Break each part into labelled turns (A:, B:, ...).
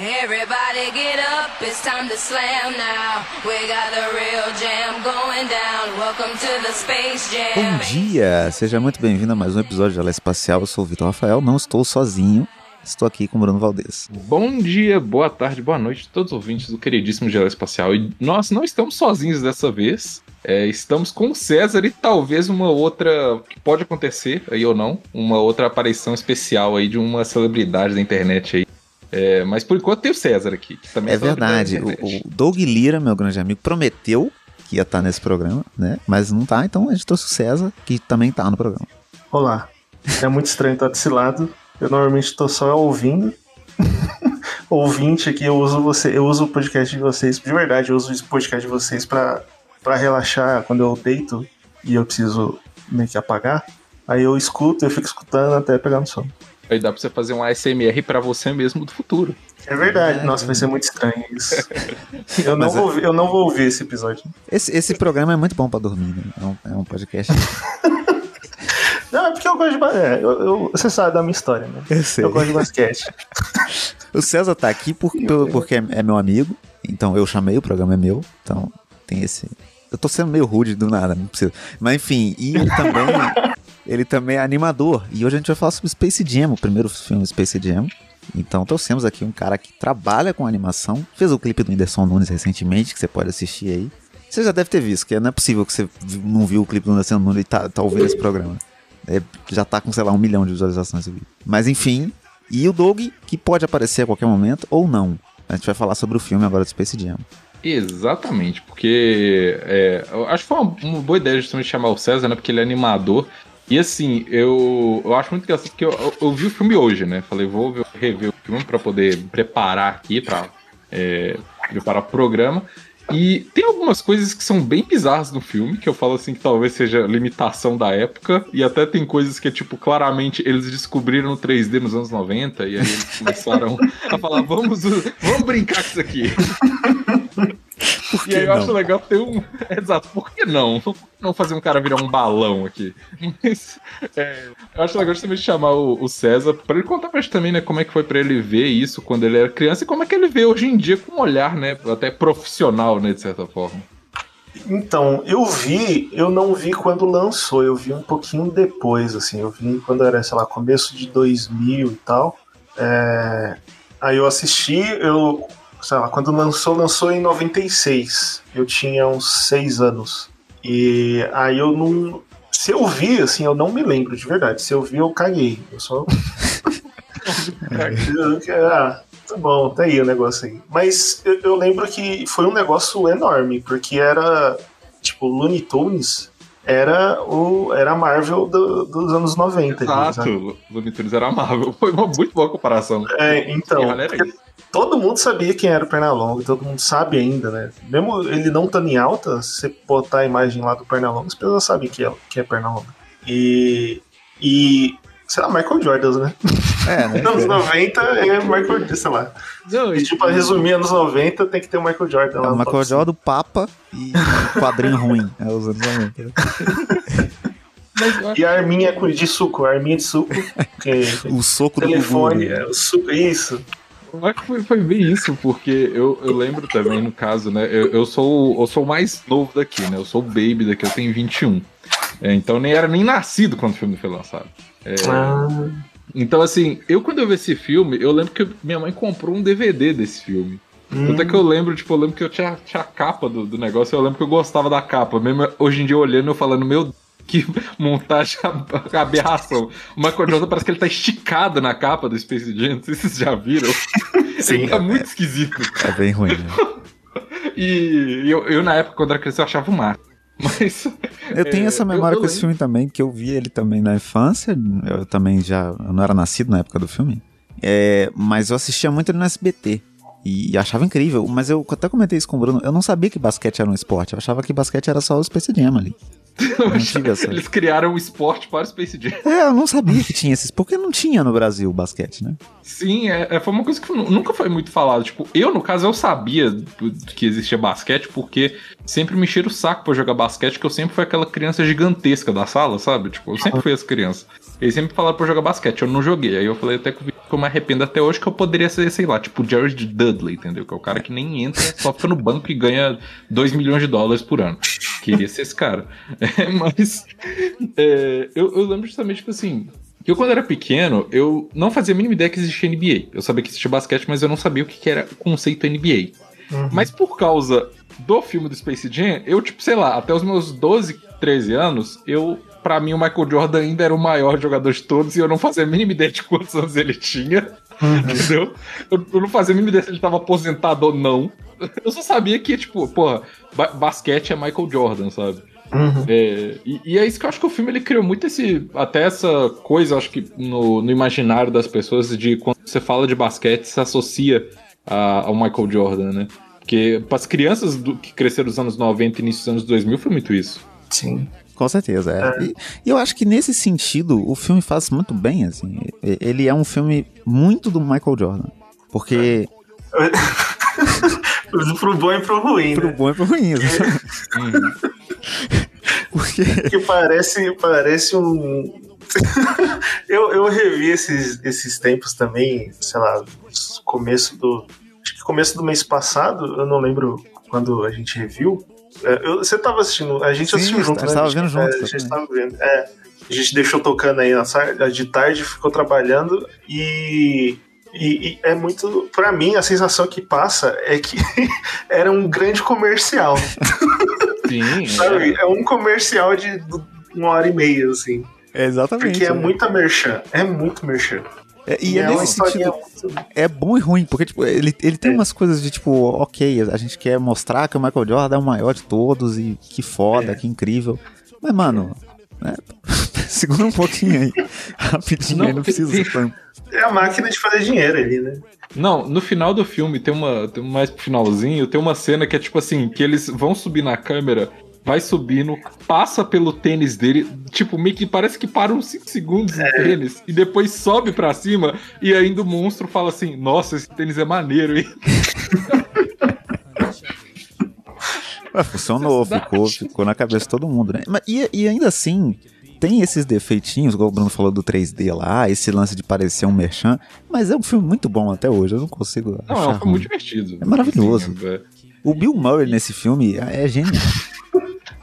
A: Everybody get up, it's time to slam now. We got the real jam going down. Welcome to the Space Jam.
B: Bom dia, seja muito bem-vindo a mais um episódio de Alé Espacial. Eu sou o Vitor Rafael, não estou sozinho. Estou aqui com o Bruno Valdez.
C: Bom dia, boa tarde, boa noite a todos os ouvintes do queridíssimo Gelo Espacial. E nós não estamos sozinhos dessa vez. É, estamos com o César e talvez uma outra que pode acontecer aí ou não, uma outra aparição especial aí de uma celebridade da internet aí. É, mas por enquanto tem o César aqui, que também
B: É verdade, o, o Doug Lira, meu grande amigo, prometeu que ia estar nesse programa, né? Mas não tá, então a gente trouxe o César, que também tá no programa.
D: Olá. É muito estranho estar desse lado. Eu normalmente estou só ouvindo. Ouvinte aqui, eu uso você, eu uso o podcast de vocês, de verdade, eu uso o podcast de vocês pra, pra relaxar quando eu deito e eu preciso meio que apagar. Aí eu escuto, eu fico escutando até pegar no sono.
C: Aí dá pra você fazer um ASMR pra você mesmo do futuro.
D: É verdade, nossa, vai ser muito estranho isso. Eu não,
B: é-
D: vou, ouvir- eu não vou ouvir esse episódio.
B: Esse, esse programa é muito bom pra dormir, né? É um, é um podcast.
D: Não, é porque eu gosto de. ba- É, eu, eu- você sabe da minha história, né?
B: Eu sei.
D: Eu gosto de basquete.
B: O César tá aqui por- pelo- porque é, é meu amigo, então eu chamei, o programa é meu, então tem esse. Eu tô sendo meio rude do nada, não precisa. Mas enfim, e ele também, ele também é animador. E hoje a gente vai falar sobre Space Jam, o primeiro filme Space Jam. Então trouxemos aqui um cara que trabalha com animação, fez o clipe do Whindersson Nunes recentemente, que você pode assistir aí. Você já deve ter visto, que não é possível que você não viu o clipe do Whindersson Nunes e tá, tá ouvindo esse programa. É, já tá com, sei lá, um milhão de visualizações esse vídeo. Mas enfim, e o Doug, que pode aparecer a qualquer momento ou não. A gente vai falar sobre o filme agora do Space Jam.
C: Exatamente, porque é, eu acho que foi uma, uma boa ideia justamente chamar o César, né? Porque ele é animador. E assim, eu, eu acho muito engraçado porque eu, eu, eu vi o filme hoje, né? Falei, vou ver- rever o filme pra poder preparar aqui, pra é, preparar o programa. E tem algumas coisas que são bem bizarras no filme, que eu falo assim que talvez seja limitação da época, e até tem coisas que, tipo, claramente eles descobriram no 3D nos anos 90, e aí eles começaram a falar, vamos, vamos brincar com isso aqui.
B: Por
C: E aí eu acho legal ter um. Exato, por que não? Por que Não fazer um cara virar um balão aqui. Mas é, eu acho legal justamente chamar o, o César pra ele contar pra gente também, né, como é que foi pra ele ver isso quando ele era criança e como é que ele vê hoje em dia com um olhar, né, até profissional, né, de certa forma.
D: Então, eu vi, eu não vi quando lançou, eu vi um pouquinho depois, assim, eu vi quando era, sei lá, começo de 2000 e tal. É, aí eu assisti, eu, sei lá, quando lançou, lançou em 96. Eu tinha uns 6 anos. E aí eu não. Se eu vi, assim, eu não me lembro de verdade. Se eu vi, eu caguei. Eu só. ah, tá bom, tá aí o negócio aí. Mas eu, eu lembro que foi um negócio enorme, porque era. Tipo, Looney Tunes era, o, era a Marvel do- dos anos 90. ali, sabe?
C: Exato, Looney Tunes era amável. Foi uma muito boa comparação.
D: É, então.
C: E olha era
D: porque
C: isso.
D: Todo mundo sabia quem era o Pernalonga, todo mundo sabe ainda, né? Mesmo ele não estando em alta, se você botar a imagem lá do Pernalonga, as pessoas sabem que é, que é Pernalonga. E. E. Sei lá, Michael Jordan, né?
B: É, né?
D: Anos 90 é Michael Jordan, sei lá.
C: Não,
D: E tipo, pra resumir, anos 90 tem que ter o Michael Jordan
B: É
D: lá.
B: o Michael Jordan, o Papa e o quadrinho ruim. É os anos 90.
C: mas eu acho
D: E a arminha com- de suco, a arminha de suco. Que,
B: O soco do
D: telefone,
B: Gugu.
D: é, o suco, isso.
C: Eu acho que foi, foi bem isso, porque eu, eu lembro também, no caso, né? Eu, eu, sou, eu sou o mais novo daqui, né? Eu sou o baby daqui, eu tenho 21. É, então nem era nem nascido quando o filme foi lançado. É,
D: Ah,
C: Então, assim, eu quando eu vi esse filme, eu lembro que minha mãe comprou um DVD desse filme.
D: hum.
C: Até que eu lembro, tipo, eu lembro que eu tinha, tinha a capa do, do negócio, eu lembro que eu gostava da capa. Mesmo hoje em dia olhando, eu falando, meu Deus, que montagem ab- aberração. O Michael Jordan parece que ele tá esticado na capa do Space Jam, não sei se vocês já viram.
D: Sim.
C: Ele tá muito esquisito.
B: É bem ruim, né?
C: E eu, eu, na época, quando era criança, eu achava o máximo. Mas.
B: Eu tenho
C: é,
B: essa memória com esse filme também, porque eu vi ele também na infância. Eu também já. Eu não era nascido na época do filme. É, mas eu assistia muito ele no SBT. E achava incrível. Mas eu até comentei isso com o Bruno. Eu não sabia que basquete era um esporte. Eu achava que basquete era só o Space Jam ali.
C: Eles criaram o esporte para o Space Jam.
B: É, eu não sabia que tinha esses. Porque não tinha no Brasil basquete, né?
C: Sim, é, é, foi uma coisa que nu- nunca foi muito falada. Tipo, eu, no caso, eu sabia que existia basquete, porque sempre me encheram o saco pra jogar basquete, que eu sempre fui aquela criança gigantesca da sala, sabe? Tipo, eu sempre fui essa criança. Eles sempre falaram pra jogar basquete, eu não joguei. Aí eu falei até que eu me arrependo até hoje, que eu poderia ser, sei lá, tipo Jared Dudley, entendeu? Que é o cara que nem entra, só fica no banco e ganha 2 milhões de dólares por ano. Queria ser esse cara. É, mas é, eu, eu lembro justamente, tipo assim, que eu, quando era pequeno, eu não fazia a mínima ideia que existia NBA. Eu sabia que existia basquete, mas eu não sabia o que era o conceito NBA. Uhum. Mas por causa do filme do Space Jam, eu, tipo, sei lá, até os meus 12, 13 anos, eu. Pra mim, o Michael Jordan ainda era o maior jogador de todos e eu não fazia a mínima ideia de quantos anos ele tinha. Uhum. Entendeu? Eu, eu, não fazia a mínima ideia se ele tava aposentado ou não. Eu só sabia que, tipo, porra, ba basquete é Michael Jordan, sabe? Uhum. É, e, e, é isso que eu acho que o filme ele criou muito esse. Até essa coisa, acho que no, no imaginário das pessoas, de quando você fala de basquete, se associa a, ao Michael Jordan, né? Porque para as crianças do, que cresceram nos anos 90 e início dos anos 2000 foi muito isso.
D: Sim.
B: Com certeza, é. é. E, e, eu acho que nesse sentido o filme faz muito bem, assim. Ele é um filme muito do Michael Jordan. Porque.
D: pro bom e pro ruim.
B: Pro
D: né?
B: bom e pro ruim, exatamente.
D: Porque... que parece, parece um. eu, eu revi esses, esses tempos também, sei lá, começo do. Acho que começo do mês passado, eu não lembro quando a gente reviu. É, eu, você tava assistindo, a gente Sim, assistiu junto, né?
B: Tava vendo junto. É,
D: a gente tava vendo. É, a gente deixou tocando aí na de tarde, ficou trabalhando e e, e, é muito. para mim, a sensação que passa é que era um grande comercial.
C: Sim.
D: Sabe? É. é um comercial de uma hora e meia, assim.
B: É exatamente.
D: Porque é, é. muita merchan. É muito merchan.
B: É, e, e é, é nesse sentido. É bom e ruim, porque tipo, ele, ele tem é. umas coisas de tipo, ok, a gente quer mostrar que o Michael Jordan é o maior de todos e que foda, é. que incrível. Mas, mano, né? segura um pouquinho aí. Rapidinho, não, aí, não precisa.
D: É a máquina de fazer dinheiro ali, né?
C: Não, no final do filme tem uma. Tem mais pro finalzinho, tem uma cena que é tipo assim, que eles vão subir na câmera vai subindo, passa pelo tênis dele, tipo, meio que parece que para uns 5 segundos é. tênis, e depois sobe pra cima, e ainda o monstro fala assim: Nossa, esse tênis é maneiro, hein?
B: funcionou, ficou, ficou na cabeça de todo mundo, né? Mas, e, e ainda assim, tem esses defeitinhos, igual o Bruno falou do 3D lá, esse lance de parecer um merchan, mas é um filme muito bom até hoje, eu não consigo
C: Não, é um filme muito divertido.
B: É maravilhoso. Sim, é. O Bill Murray nesse filme é, genial.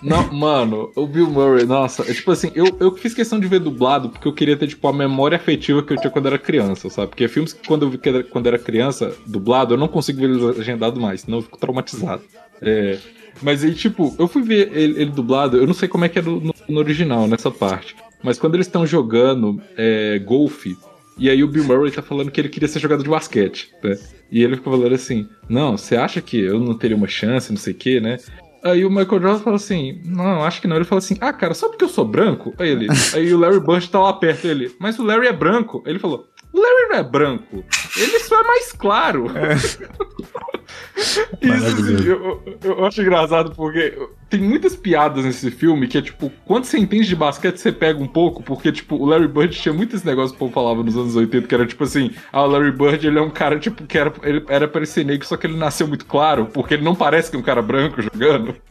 C: Não, mano, o Bill Murray, nossa, é tipo assim, eu, eu fiz questão de ver dublado porque eu queria ter, tipo, a memória afetiva que eu tinha quando era criança, sabe? Porque filmes que quando eu vi que quando era criança, dublado, eu não consigo ver eles agendado mais, senão eu fico traumatizado. É, mas aí, tipo, eu fui ver ele, ele dublado, eu não sei como é que é no, no original, nessa parte. Mas quando eles estão jogando é, golfe, e aí o Bill Murray tá falando que ele queria ser jogador de basquete, né? E ele fica falando assim, não, você acha que eu não teria uma chance, não sei o quê, né? Aí o Michael Jordan fala assim, não, acho que não. Ele fala assim, ah, cara, só porque eu sou branco? Aí ele, aí o Larry Bird tá lá perto, ele, mas o Larry é branco. Aí ele falou, o Larry não é branco, ele só é mais claro. É. Isso, assim, eu, eu acho engraçado porque tem muitas piadas nesse filme que é tipo, quando você entende de basquete, você pega um pouco, porque tipo, o Larry Bird tinha muitos negócios que o povo falava nos anos 80, que era tipo assim, ah, o Larry Bird ele é um cara tipo que era, ele era pra ele ser negro, só que ele nasceu muito claro, porque ele não parece que é um cara branco jogando.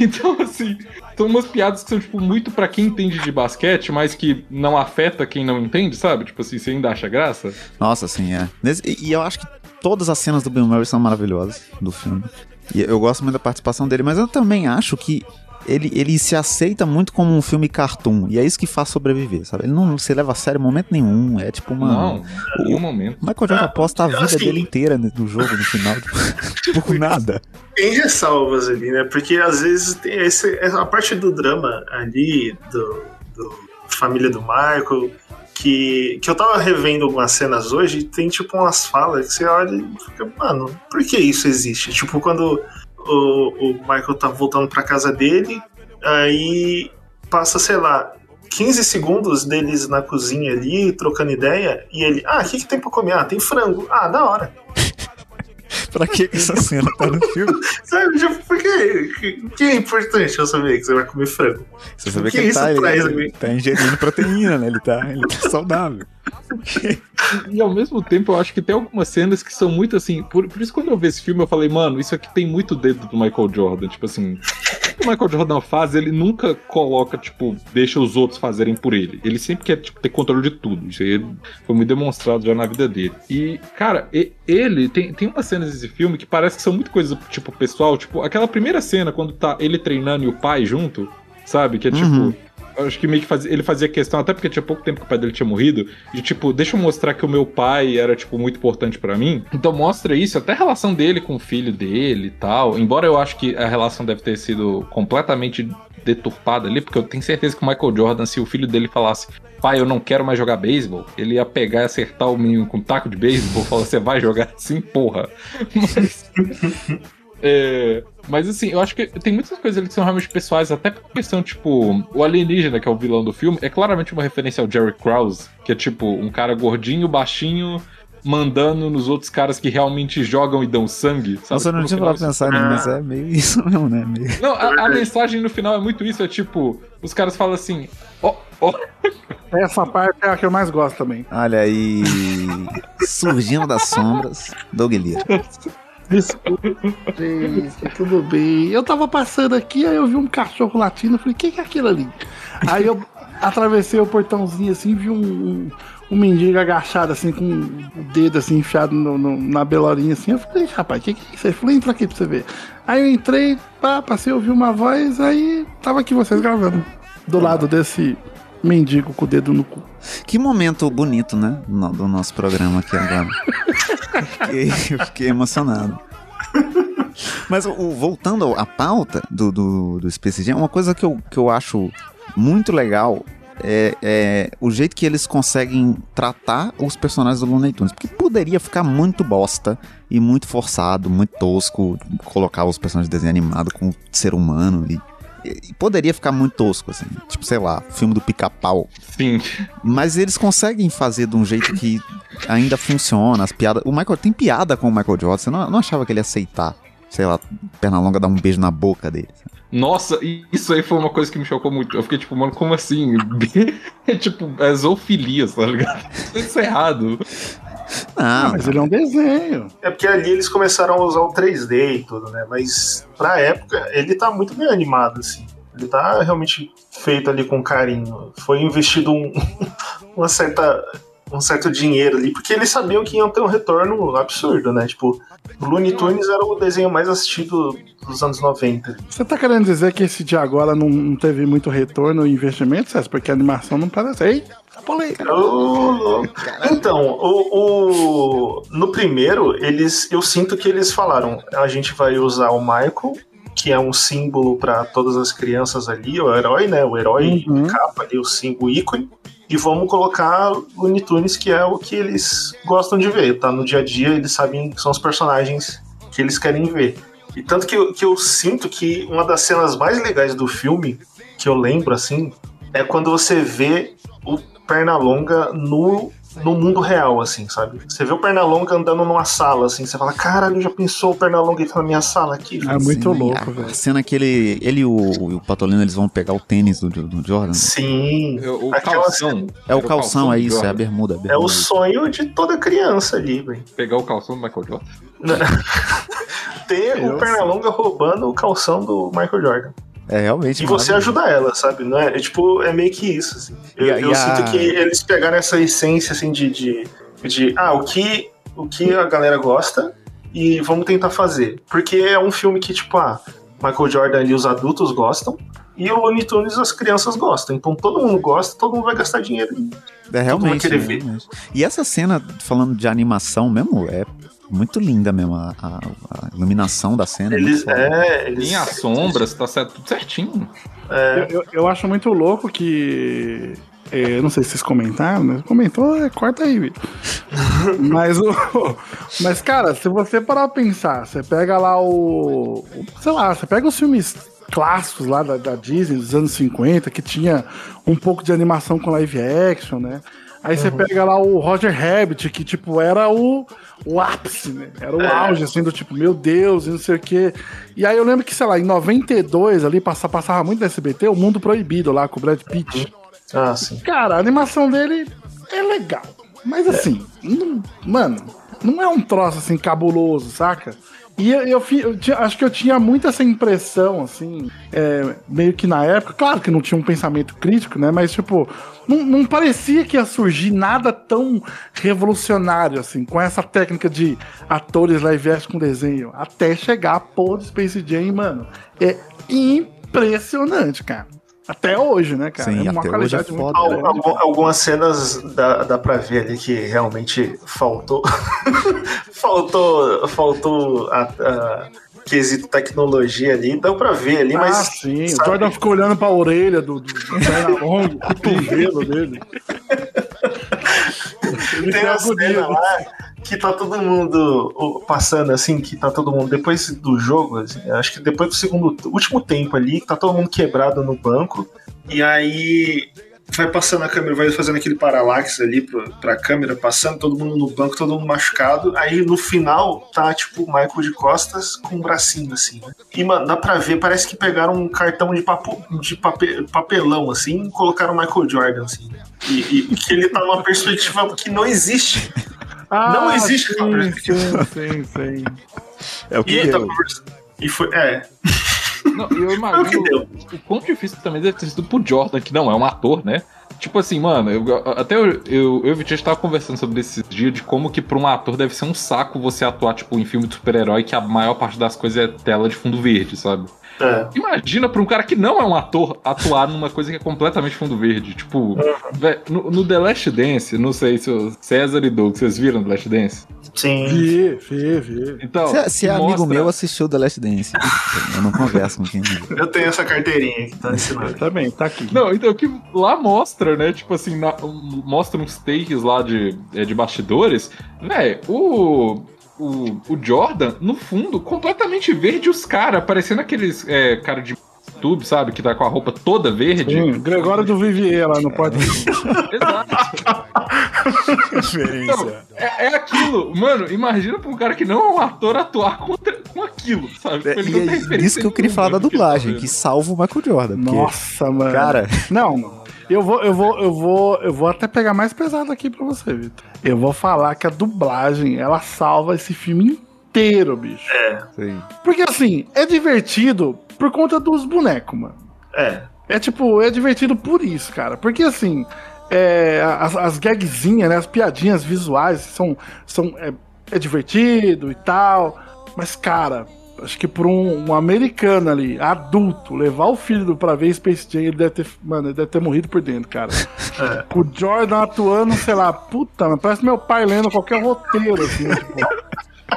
C: Então, assim, são umas piadas que são, tipo, muito para quem entende de basquete, mas que não afeta quem não entende, sabe? Tipo assim, você ainda acha graça.
B: Nossa, sim, é. E eu acho que todas as cenas do Bill Murray são maravilhosas do filme. E eu gosto muito da participação dele, mas eu também acho que ele, ele se aceita muito como um filme cartoon. E é isso que faz sobreviver, sabe? Ele não se leva a sério em momento nenhum. É tipo uma.
C: Não, em nenhum momento.
B: Michael Jordan aposta a vida assim, dele inteira no jogo, no final. Tipo, por nada.
D: Tem ressalvas ali, né? Porque às vezes tem esse, a parte do drama ali, do, do família do Michael que, que eu tava revendo algumas cenas hoje e tem tipo umas falas que você olha e fica, mano, por que isso existe? Tipo, quando o, o Michael tá voltando pra casa dele, aí passa, sei lá, 15 segundos deles na cozinha ali, trocando ideia, e ele, ah, o que, que tem pra comer? Ah, tem frango. Ah, da hora.
B: pra que essa cena tá no filme?
D: Sabe, tipo, por que, que é importante eu saber que você vai comer frango?
B: Você saber que, que ele, tá, ele, ele tá ingerindo proteína, né? Ele tá, ele tá saudável.
C: e ao mesmo tempo eu acho que tem algumas cenas que são muito assim. Por, por isso, quando eu vi esse filme, eu falei, mano, isso aqui tem muito dedo do Michael Jordan. Tipo assim, que o Michael Jordan faz, ele nunca coloca, tipo, deixa os outros fazerem por ele. Ele sempre quer tipo, ter controle de tudo. Isso aí foi muito demonstrado já na vida dele. E, cara, ele tem, tem umas cenas desse filme que parece que são muito coisas, tipo, pessoal. Tipo, aquela primeira cena quando tá ele treinando e o pai junto, sabe? Que é tipo. Uhum acho que meio que fazia, ele fazia questão, até porque tinha pouco tempo que o pai dele tinha morrido, de tipo, deixa eu mostrar que o meu pai era, tipo, muito importante para mim. Então mostra isso, até a relação dele com o filho dele e tal. Embora eu acho que a relação deve ter sido completamente deturpada ali, porque eu tenho certeza que o Michael Jordan, se o filho dele falasse, pai, eu não quero mais jogar beisebol, ele ia pegar e acertar o menino com um taco de beisebol e falar, você vai jogar assim, porra. Mas. É, mas assim, eu acho que tem muitas coisas ali que são realmente pessoais, até por questão, tipo, o alienígena, que é o vilão do filme, é claramente uma referência ao Jerry Krause, que é tipo um cara gordinho, baixinho, mandando nos outros caras que realmente jogam e dão sangue. Sabe?
B: Nossa, eu não tipo, tinha parado pensar nisso, mas é meio isso mesmo, né? Meio...
C: Não, a, a, mensagem no final é muito isso, é tipo, os caras falam assim, ó, oh, ó.
E: Oh. Essa parte é a que eu mais gosto também.
B: Olha aí, surgindo das sombras, Doug Lira.
E: Desculpa, gente, tudo bem. Eu tava passando aqui, aí eu vi um cachorro latindo, falei, o que, que é aquilo ali? Aí eu atravessei o portãozinho assim, vi um, um, um mendigo agachado assim, com o dedo assim enfiado no, no, na belorinha assim. Eu falei, rapaz, o que, que é isso? Ele falou, entra aqui pra você ver. Aí eu entrei, pá, passei, ouvi uma voz, aí tava aqui vocês gravando. Do lado desse mendigo com o dedo no cu.
B: Que momento bonito, né? No, do nosso programa aqui agora. fiquei, fiquei emocionado. Mas o, voltando à pauta do, do, do Space Jam, uma coisa que eu, que eu acho muito legal é, é, o jeito que eles conseguem tratar os personagens do Looney Tunes. Porque poderia ficar muito bosta e muito forçado, muito tosco, colocar os personagens de desenho animado com ser humano e poderia ficar muito tosco, assim. Tipo, sei lá, filme do pica-pau.
C: Sim.
B: Mas eles conseguem fazer de um jeito que ainda funciona. As piadas. O Michael tem piada com o Michael Jordan. Você não, não achava que ele ia aceitar, sei lá, perna longa dar um beijo na boca dele.
C: Nossa, isso aí foi uma coisa que me chocou muito. Eu fiquei tipo, mano, como assim? é tipo, é zoofilia, tá ligado? Isso é errado.
E: Não, ah, mas ele é um desenho.
D: É porque ali eles começaram a usar o 3D e tudo, né? Mas pra época, ele tá muito bem animado, assim. Ele tá realmente feito ali com carinho. Foi investido um, uma certa, um certo dinheiro ali, porque eles sabiam que iam ter um retorno absurdo, né? Tipo, o Looney Tunes era o desenho mais assistido dos anos 90.
E: Você tá querendo dizer que esse de agora não, não teve muito retorno e investimento, César? Porque a animação não parece.
D: Oh, então, o, o, no primeiro, eles, eu sinto que eles falaram: a gente vai usar o Michael, que é um símbolo para todas as crianças ali, o herói, né? O herói uhum. capa ali, o símbolo ícone. E vamos colocar Looney Tunes, que é o que eles gostam de ver, tá? No dia a dia, eles sabem que são os personagens que eles querem ver. E tanto que eu, que eu sinto que uma das cenas mais legais do filme, que eu lembro assim, é quando você vê o Pernalonga no, no mundo real, assim, sabe? Você vê o Pernalonga andando numa sala, assim, você fala, caralho, já pensou o Pernalonga entrar na minha sala aqui?
E: É muito louco,
B: velho. A cena que ele, ele e o, o Patolino, eles vão pegar o tênis do, do Jordan.
D: Sim.
C: É, o calção. Cena...
B: É o calção, é isso, é a bermuda, a bermuda.
D: É o sonho de toda criança ali, velho.
C: Pegar o calção do Michael Jordan?
D: Ter o Pernalonga roubando o calção do Michael Jordan.
B: É realmente.
D: E você ajuda ela, sabe? Não é, é tipo, é meio que isso. Assim. Eu, e, eu sinto a... que eles pegaram essa essência assim de, de, de ah, o que, o que a galera gosta e vamos tentar fazer. Porque é um filme que, tipo, ah, Michael Jordan ali os adultos gostam e o Looney Tunes as crianças gostam. Então todo mundo gosta, todo mundo vai gastar dinheiro.
B: É realmente. Todo mundo vai querer ver. E essa cena, falando de animação mesmo, é muito linda mesmo a, a, a iluminação da cena.
D: É eles, é,
C: eles... Linha sombras, tá certo, tudo certinho.
E: É. Eu, eu, eu, acho muito louco que. É, não sei se vocês comentaram, né? Comentou, é, corta aí, Vitor. mas, o, mas, cara, se você parar pra pensar, você pega lá o. o sei lá, você pega os filmes clássicos lá da, da, Disney dos anos 50, que tinha um pouco de animação com live action, né? Aí você uhum. pega lá o Roger Rabbit, que tipo era o, o ápice, né? Era o é. auge, assim, do tipo, meu Deus, e não sei o quê. E aí eu lembro que, sei lá, em 92 ali passava, passava muito no SBT, o Mundo Proibido lá com o Brad Pitt.
D: Ah, sim.
E: Cara, a animação dele é legal. Mas assim, é. não, mano, não é um troço assim cabuloso, saca? E eu, eu, eu tinha- acho que eu tinha muito essa impressão, assim, é, meio que na época, claro que não tinha um pensamento crítico, né? Mas, tipo, não, não parecia que ia surgir nada tão revolucionário, assim, com essa técnica de atores live action com desenho, até chegar a porra do Space Jam, mano. É impressionante, cara. Até hoje, né, cara?
B: Sim,
E: é uma
B: até hoje é
E: qualidade muito
B: foda,
D: Al- algu- algumas cenas dá, dá pra ver ali que realmente faltou. faltou. Faltou a, a quesito tecnologia ali. Dá pra ver ali,
E: ah,
D: mas.
E: sim. O
D: sabe?
E: Jordan ficou olhando pra orelha do, do, do o cotovelo dele.
D: Tem uma cena lá que tá todo mundo passando assim, que tá todo mundo. Depois do jogo, assim, acho que depois do segundo. último tempo ali, tá todo mundo quebrado no banco. E aí. Vai passando a câmera, vai fazendo aquele paralaxe ali pra, pra câmera, passando todo mundo no banco, todo mundo machucado. Aí no final tá tipo o Michael de costas com um bracinho assim, né? E mano, dá pra ver, parece que pegaram um cartão de, papo, de pape- papelão assim e colocaram o Michael Jordan assim. E, e que ele tá numa perspectiva que não existe.
E: Ah,
D: Não existe
E: sim, sim, sim, sim.
B: É o
D: E
B: que
D: ele tá
B: deu.
D: conversando. E foi. É.
C: Não, eu imagino o quão difícil também deve ter sido pro Jordan, que não é um ator, né? Tipo assim, mano, eu- até eu, eu, eu e o Vitinho tava conversando sobre esses dias de como que pra um ator deve ser um saco você atuar, tipo, em filme de super-herói que a maior parte das coisas é tela de fundo verde, sabe?
D: É.
C: Imagina pra um cara que não é um ator atuar numa coisa que é completamente fundo verde. Tipo, vé, no, no The Last Dance, não sei se o César e Doug, vocês viram The Last Dance?
D: Sim.
E: Vi, vi, vi.
C: Então,
B: Se, se é amigo
C: mostra-
B: meu, assistiu The Last Dance. Eu não converso com quem.
D: Eu tenho essa carteirinha que tá ensinando.
E: Também, tá aqui.
C: Não, então que lá mostra, né? Tipo assim, na- mostra uns takes lá de, é, de bastidores. Véi, o, o. O Jordan, no fundo, completamente verde, os caras, parecendo aqueles é, cara de YouTube, sabe? Que tá com a roupa toda verde.
E: Sim, Gregório do Vivier lá no podcast.
C: Exato. Então, é, é aquilo. Mano, imagina pra um cara que não é um ator atuar contra, com aquilo, sabe?
B: É,
C: Ele
B: e
C: não tem
B: é isso que eu queria falar da
C: que
B: dublagem,
C: vendo.
B: que salva o Michael Jordan. porque,
E: Nossa, mano.
B: Cara,
E: Não, eu vou, eu vou, eu vou, eu vou até pegar mais pesado aqui pra você, Vitor. Eu vou falar que a dublagem, ela salva esse filme inteiro, bicho.
B: sim.
E: Porque assim, é divertido por conta dos bonecos, mano.
D: É.
E: É tipo, é divertido por isso, cara. Porque assim, é, as, as gagzinhas, né? As piadinhas visuais são. são é, é divertido e tal. Mas, cara, acho que por um, um americano ali, adulto, levar o filho pra ver Space Jam, ele deve ter. Mano, ele deve ter morrido por dentro, cara.
D: É.
E: Com o Jordan atuando, sei lá, puta, mas parece meu pai lendo qualquer roteiro, assim, tipo.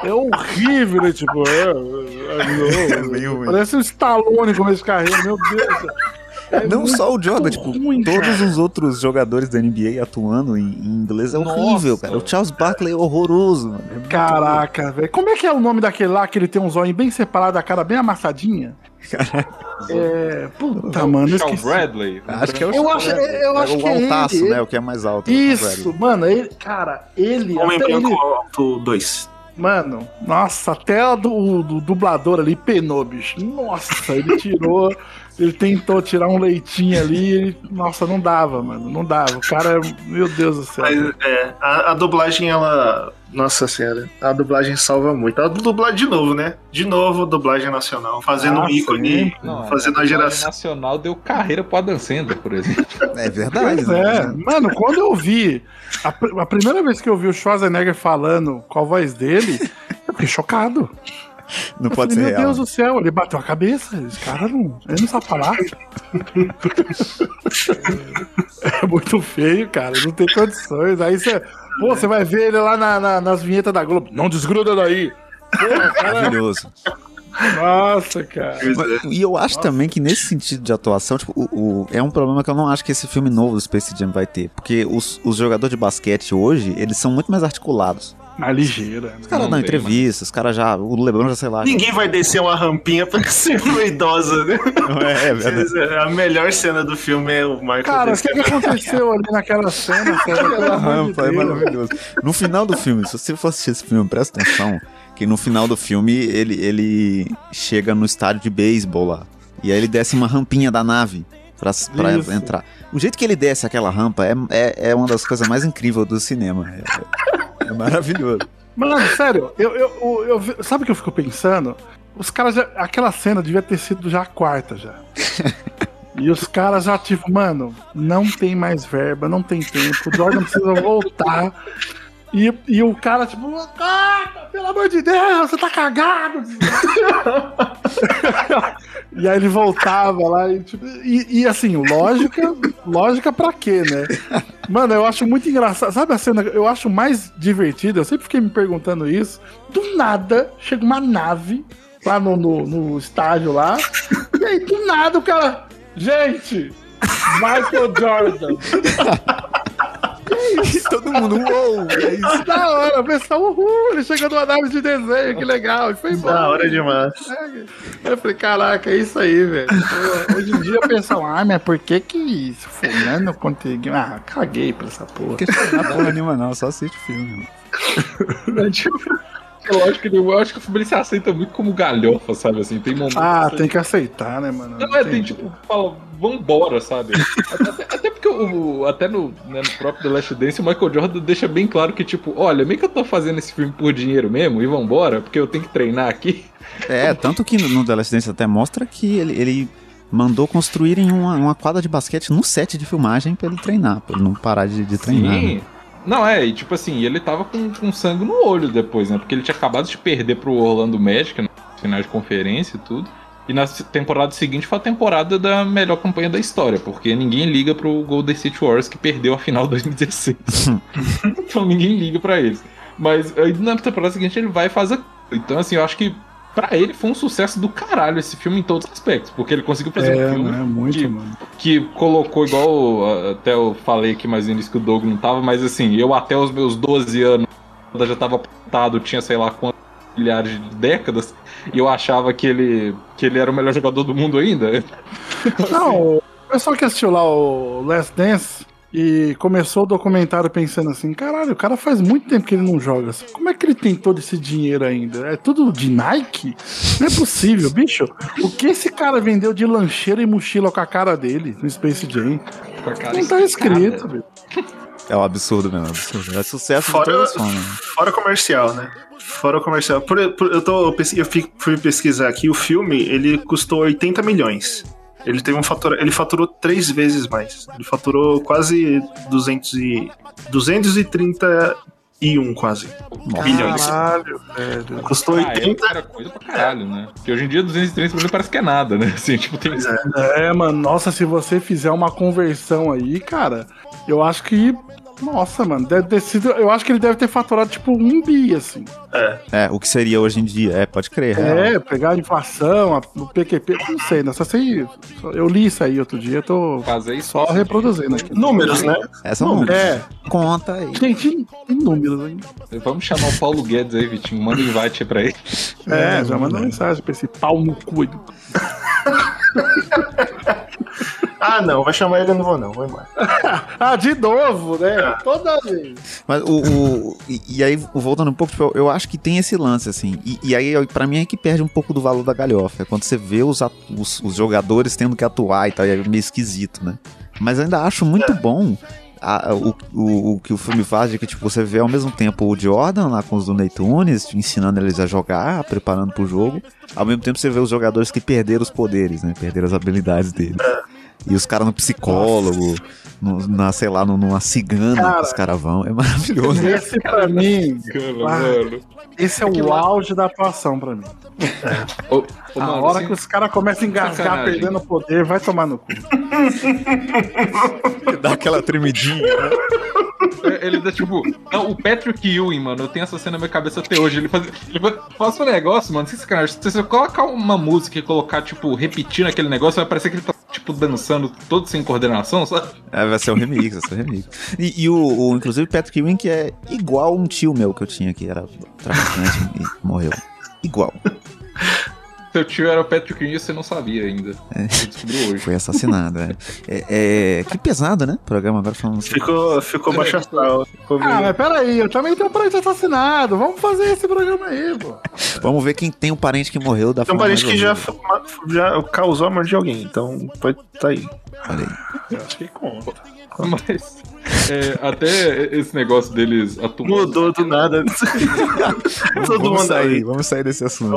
E: É horrível, né? Tipo, é, é, é,
B: meio ruim.
E: parece um Stallone começo de carreira, meu Deus. É
B: Não só o Jordan, tipo,
E: ruim,
B: todos
E: cara.
B: os outros jogadores da NBA atuando em, em inglês é
C: Nossa.
B: horrível, cara. O Charles Barkley é horroroso, mano.
E: Caraca, velho. Como é que é o nome daquele lá que ele tem uns olhos bem separados, a cara bem amassadinha? É. Puta, mano, eu
C: Shawn
E: esqueci.
C: Bradley.
B: Acho que é o
E: Eu acho, eu acho
B: o
E: que é
B: altaço,
E: ele.
B: né? O que é mais alto. é o
E: Isso, mano, ele, cara, ele,
D: Homem
E: até
D: Branco
E: ele-
D: Alto 2.
E: Mano, nossa, até a do, do dublador ali penou, bicho. Nossa, ele tirou. Ele tentou tirar um leitinho ali. Ele, nossa, não dava, mano. Não dava. O cara, meu Deus do céu.
D: Mas é, a, a dublagem, ela. Nossa senhora, a dublagem salva muito. A dublagem de novo, né? De novo, dublagem nacional. Fazendo
E: Ah,
D: um ícone,
C: Não,
D: fazendo a
C: dublagem
D: geração.
C: nacional deu carreira pro Adam Sandler, por exemplo.
B: É verdade.
E: Pois é,
B: né?
E: mano, quando eu vi, a, a primeira vez que eu vi o Schwarzenegger falando com a voz dele, eu fiquei chocado.
B: Não
E: Eu
B: pode
E: falei,
B: ser
E: meu
B: real.
E: Deus do céu, ele bateu a cabeça, esse cara não, ele não sabe falar. é muito feio, cara, não tem condições. Aí você, pô, você vai ver ele lá na- na- nas vinhetas da Globo, não desgruda daí. Pô,
B: Maravilhoso.
E: Nossa, cara.
B: Mas- E eu acho também que nesse sentido de atuação, tipo, o, o- é um problema que eu não acho que esse filme novo do Space Jam vai ter. Porque os, os jogadores de basquete hoje, eles são muito mais articulados.
E: Mais ligeira. né?
B: Os caras dão
C: tem,
B: entrevista, os caras já. O Lebron já sei lá.
D: Ninguém vai descer uma rampinha pra ser uma idosa, né?
B: É, é verdade.
D: A melhor cena do filme é o Michael
E: Cara, o que, que aconteceu ali naquela cena? Cara?
B: Rampa é maravilhoso. No final do filme, se você for assistir esse filme, presta atenção. Que no final do filme ele, ele chega no estádio de beisebol lá. E aí ele desce uma rampinha da nave pra, pra entrar. O jeito que ele desce aquela rampa é, é, é uma das coisas mais incríveis do cinema. É, é maravilhoso.
E: Mano, sério, eu, eu, eu, eu- sabe o que eu fico pensando? Os caras já. Aquela cena devia ter sido já a quarta já. E os caras já, tipo, mano, não tem mais verba, não tem tempo, o Jordan precisa voltar. E, e o cara, tipo, ah, pelo amor de Deus, você tá cagado! e aí ele voltava lá e, tipo, e, e, assim, lógica, lógica pra quê, né? Mano, eu acho muito engraçado. Sabe a cena eu acho mais divertida? Eu sempre fiquei me perguntando isso. Do nada, chega uma nave lá no, no, no estádio lá. E aí, do nada, o cara. Gente! Michael Jordan!
B: Todo mundo, uou, é isso.
E: Da hora, o pessoal, uhul, ele chegou numa nave de desenho, que legal, e foi embora.
D: Da hora demais.
E: Eu falei, caraca, é isso aí, velho. Hoje em dia o pessoal, ah, mas por que que isso? Fulano conseguiu. Ah, caguei pra essa porra.
B: Não porra nenhuma, não, só assiste o filme.
C: É, lógico que ele- eu acho que o filme se aceita muito como galhofa, sabe? Assim, tem momentos.
E: Ah,
C: assim,
E: tem que aceitar, né, mano?
C: Não, é, tem tipo, fala, vambora, sabe? até, até porque o, até no, né, no próprio The Last Dance, o Michael Jordan deixa bem claro que, tipo, olha, meio que eu tô fazendo esse filme por dinheiro mesmo e vambora, porque eu tenho que treinar aqui.
B: É, tanto que no The Last Dance até mostra que ele, ele mandou construírem uma, uma quadra de basquete no set de filmagem pra ele treinar, pra ele não parar de, de treinar. né?
C: Não, é, e tipo assim, ele tava com, com sangue no olho depois, né? Porque ele tinha acabado de perder pro Orlando Magic nas finais de conferência e tudo. E na temporada seguinte foi a temporada da melhor campanha da história, porque ninguém liga pro Golden State Warriors que perdeu a final 2016. então ninguém liga pra eles. Mas aí na temporada seguinte ele vai faz a. Então, assim, eu acho que pra ele foi um sucesso do caralho esse filme em todos os aspectos, porque ele conseguiu fazer um
E: É,
C: filme
E: né? Muito,
C: que-
E: mano.
C: Que colocou igual até eu falei aqui mais no início que o Doug não tava, mas assim, eu até os meus 12 anos já tava apontado, tinha sei lá quantos milhares de décadas, e eu achava que ele que ele era o melhor jogador do mundo ainda.
E: Não, o pessoal que assistiu lá o Last Dance e começou o documentário pensando assim: caralho, o cara faz muito tempo que ele não joga. Como é que ele tem todo esse dinheiro ainda? É tudo de Nike? Não é possível, bicho. O que esse cara vendeu de lancheira e mochila com a cara dele no Space Jam? Não tá escrito.
B: É um absurdo mesmo, é um absurdo. É sucesso
D: Fora-
B: de todas as formas.
D: Fora comercial, né? Fora comercial. Por- por- eu, tô, eu pesqui- eu fui pesquisar aqui, o filme, ele custou 80 milhões. Ele teve um fatura, ele faturou três vezes mais. Ele faturou quase 200 e, 231 quase. Bilhões.
E: Caralho, velho.
D: Custou
C: Ah,
D: 80.
C: era coisa pra caralho, né? Porque hoje em dia 230 milhões parece que é nada, né? Assim, tipo, tem.
D: É.
E: É, mano, nossa, se você fizer uma conversão aí, cara, eu acho que. Nossa, mano, deve ter sido. Eu acho que ele deve ter faturado tipo um bi, assim.
B: É, o que seria hoje em dia, é, pode crer. real.
E: É, pegar a inflação, a- o PQP, não sei, né? Só sei. só- Eu li isso aí outro dia, eu tô
C: Fazer isso.
E: só reproduzindo aqui.
D: Números, né?
B: Essa
D: Não,
B: não,
E: É,
B: conta aí.
E: gente, tem números aí.
C: Vamos chamar o Paulo Guedes aí, Vitinho. Manda um invite aí pra ele.
E: É,
B: É,
E: já manda mensagem pra esse pau no cu.
D: Ah, não, vai chamar ele, eu não vou, não. Vou embora.
E: Ah, de novo, né? Toda vez.
B: Mas o. o- e, e aí, voltando um pouco, tipo, eu, acho que tem esse lance, assim. E, e aí, pra mim, é que perde um pouco do valor da galhofa. É quando você vê os, os, os jogadores tendo que atuar e tal, e é meio esquisito, né? Mas ainda acho muito bom. a- o, o, o que o filme faz de que tipo, você vê ao mesmo tempo o Jordan lá com os do Tunes, ensinando eles a jogar, preparando pro jogo. Ao mesmo tempo você vê os jogadores que perderam os poderes, né? Perderam as habilidades deles. E os caras no psicólogo, no- na, sei lá, numa cigana
E: Cara.
B: que os caras vão. É maravilhoso.
E: Esse pra mim, Ah.
C: mano.
E: esse é o auge da atuação pra mim.
C: Ô, ô,
E: A hora
C: assim,
E: que os caras começam a engasgar
C: Sacanagem.
E: perdendo poder, vai tomar no cu.
B: Dá aquela tremidinha. né?
C: É, Ele dá tipo. Não, o Patrick Ewing, mano, eu tenho essa cena na minha cabeça até hoje. Ele faz, ele faz- um negócio, mano, sem sacanagem. Se você colocar uma música e colocar, tipo, repetindo aquele negócio, vai parecer que ele tá, tipo, dançando todo sem coordenação, sabe?
B: É, ser o remix, ser o remix. E, e o, o, inclusive, Patrick que é igual um tio meu que eu tinha, que era traficante e morreu. Igual.
C: Seu tio era o Patrick Ewing e você não sabia ainda. Você descobriu hoje.
B: Foi assassinado, é. É, é, Que pesado, né? O programa agora falando assim.
D: Ficou, ficou baixo astral. Ficou
E: Ah, mas peraí, eu também tenho um parente assassinado. Vamos fazer esse programa aí, pô.
B: Vamos ver quem tem um parente que morreu da
D: Tem um
B: forma
D: parente que já, já causou a morte de alguém, então pode tá aí.
B: Olha aí.
E: Eu acho que conta.
C: Mas é, até esse negócio deles atuando.
D: Mudou do nada. Todo
B: vamos
D: mundo
B: sair,
D: aí.
B: vamos sair desse assunto.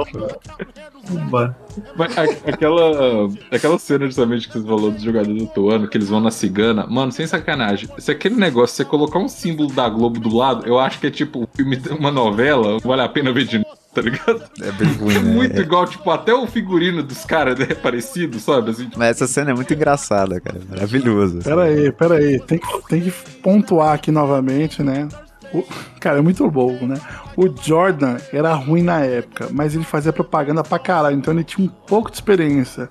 D: Opa.
C: Mas a- aquela, aquela cena justamente que você falou dos jogadores atuando, que eles vão na cigana, mano, sem sacanagem. Se aquele negócio, você colocar um símbolo da Globo do lado, eu acho que é tipo um filme, uma novela, vale a pena ver de novo, tá ligado?
B: É bem ruim,
C: É
B: né?
C: muito igual, tipo, até o figurino dos caras é parecido, sabe? Assim, tipo,
B: Mas essa cena é muito engraçada, cara. Maravilhoso. assim.
E: Pera aí, pera aí. Tem que, tem que pontuar aqui novamente, né? O- cara, é muito louco, né? O Jordan era ruim na época, mas ele fazia propaganda pra caralho, então ele tinha um pouco de experiência.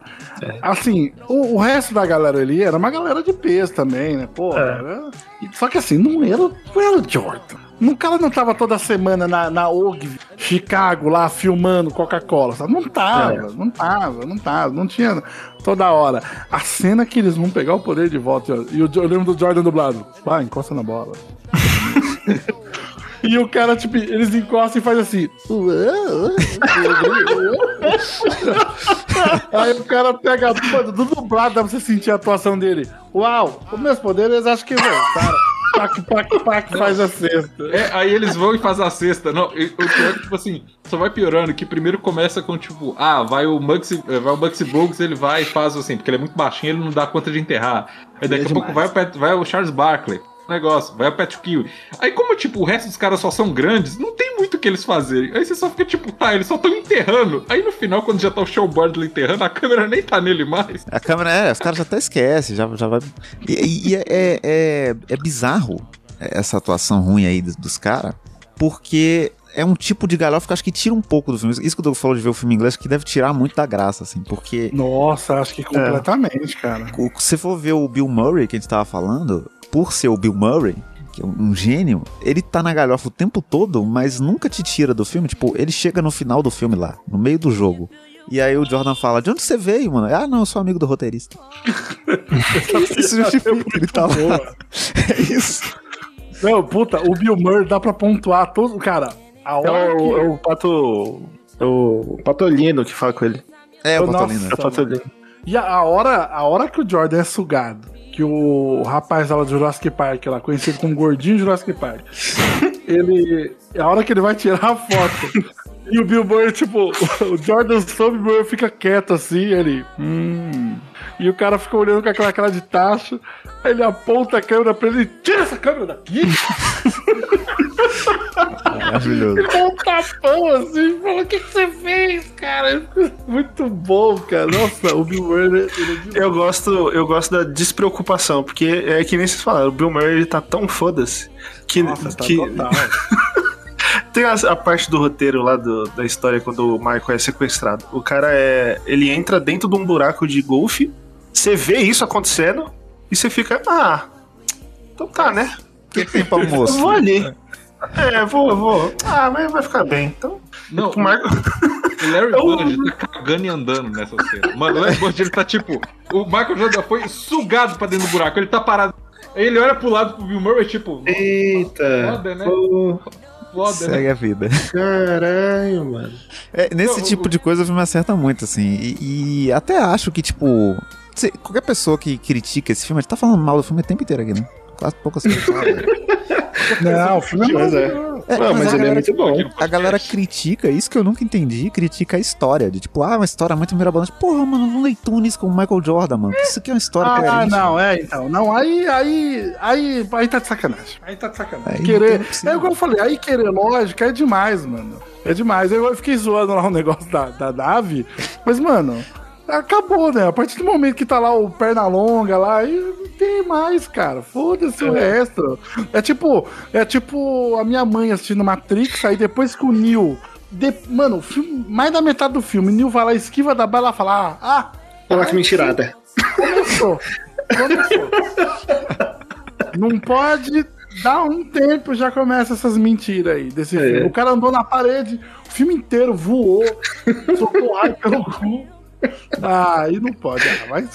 E: Assim, o, o resto da galera ali era uma galera de peso também, né? Pô,
D: É.
E: era- Só que assim, não era, não era o Jordan. O cara não tava toda semana na, na OG, Chicago, lá filmando Coca-Cola? Não tava,
D: É.
E: não tava, não tava, não tinha toda hora. A cena que eles vão pegar o poder de volta, e o- eu lembro do Jordan dublado, vai, encosta na bola. E o cara, tipo, eles encostam e faz assim. Aí o cara pega mano, do dublado, dá pra você sentir a atuação dele. Uau, os meus poderes acho que voltaram. Pac, pac, pac, faz a cesta.
C: É, aí eles vão e fazem a cesta. Não, o pior é que, tipo assim, só vai piorando, que primeiro começa com, tipo, ah, vai o Maxi, eh, vai o Maxi Bogues, ele vai e faz assim, porque ele é muito baixinho, ele não dá conta de enterrar. Aí daqui
E: É
C: a pouco vai vai o Charles Barkley, negócio, vai o Patrick Kill. Aí como, tipo, o resto dos caras só são grandes, não tem muito o que eles fazerem. Aí você só fica, tipo, tá, eles só estão enterrando. Aí no final, quando já tá o showboard enterrando, a câmera nem tá nele mais.
B: A câmera, é, os caras já até esquecem, já, já vai. E, e- e é, é, é bizarro essa atuação ruim aí dos, dos caras, porque é um tipo de galhofa que eu acho que tira um pouco do filme. Isso que o Doug falou de ver o filme em inglês, que deve tirar muito da graça, assim, porque
E: Nossa, acho que completamente, cara.
B: o- se você for ver o Bill Murray, que a gente tava falando, por ser o Bill Murray, que é um, gênio, ele tá na galhofa o tempo todo, mas nunca te tira do filme. Tipo, ele chega no final do filme lá, no meio do jogo. E aí o Jordan fala, de onde você veio, mano? Ah, não, eu sou amigo do roteirista. Isso justifica que ele tá lá.
E: Boa.
B: É isso.
E: Não, puta, o Bill Murray dá pra pontuar todo. Cara, a
D: É
E: hora
D: o,
E: que...
D: é o pato. é o Patolino que fala com ele.
B: É, o
E: Nossa.
B: Patolino.
D: É o Patolino.
E: E a, a hora, a hora que o Jordan é sugado, que o rapaz lá do Jurassic Park, lá, conhecido como Gordinho Jurassic Park, ele. A hora que ele vai tirar a foto. E o Bill Murray, tipo, o Jordan o Bill Murray fica quieto assim, ele. Hum. E o cara fica olhando com aquela cara de tacho. Aí ele aponta a câmera pra ele, tira essa câmera daqui!
B: Maravilhoso.
E: dá um tapão assim, e fala: O que, que você fez, cara? Muito bom, cara. Nossa, o Bill Murray, ele é
D: Eu gosto, eu gosto da despreocupação, porque é que nem vocês falaram, o Bill Murray ele tá tão foda-se que,
E: Nossa, tá
D: que
E: total.
D: tem a, a parte do roteiro lá do- da história quando o Michael é sequestrado. O cara é. Ele entra dentro de um buraco de golfe, você vê isso acontecendo e você fica, ah, então tá, né?
B: O que, que tem pra
D: Eu
B: almoço?
D: vou ali. É, vou, vou. Ah, mas vai ficar bem. Então,
C: Não,
D: o Michael.
C: O Larry
D: Eu-
C: Bird tá cagando e andando nessa cena. Mano, o Larry Bird ele tá tipo. O Michael Jordan foi sugado pra dentro do buraco. Ele tá parado. Ele olha pro lado pro Bill Murray, tipo.
D: Eita.
C: Foda, né?
D: Pô,
C: Foda, né?
B: Segue a vida.
D: caralho, mano.
B: É, nesse
C: Não,
B: tipo de coisa o filme acerta muito, assim. E, e até acho que, tipo. qualquer pessoa que critica esse filme, a gente tá falando mal do filme o tempo inteiro aqui, né? Quase poucas pessoas.
E: Não, o filme é
D: Mas é.
B: É,
D: Não, mas
B: a
D: ele é
B: galera-
D: muito bom.
B: A galera critica, isso que eu nunca entendi, critica a história. De tipo, ah, uma história muito mirabolante. Porra, mano, não leio Tunis com o Michael Jordan, mano. Isso aqui é uma história
E: Ah,
B: coerente.
E: não, é, então. Não, aí, aí, aí, aí tá de sacanagem. Aí tá de sacanagem.
B: Aí
E: querer.
B: é.
E: É igual eu falei, aí querer lógica é demais, mano. É demais. Eu fiquei zoando lá o negócio da, da nave, mas, mano, acabou, né? A partir do momento que tá lá o perna longa lá, aí não tem mais, cara. Foda-se o resto. É tipo, é tipo a minha mãe assistindo Matrix, aí depois que o Neo. de- Mano, filme, mais da metade do filme, o Neo vai lá, esquiva da bala e fala: Ah,
D: Olha lá que mentirada.
E: Começou. Começou. Não pode dar um tempo, já começa essas mentiras aí desse
D: É.
E: filme. O cara andou na parede, o filme inteiro voou, soltou ar pelo cu. Ah, aí não pode. Ah, mas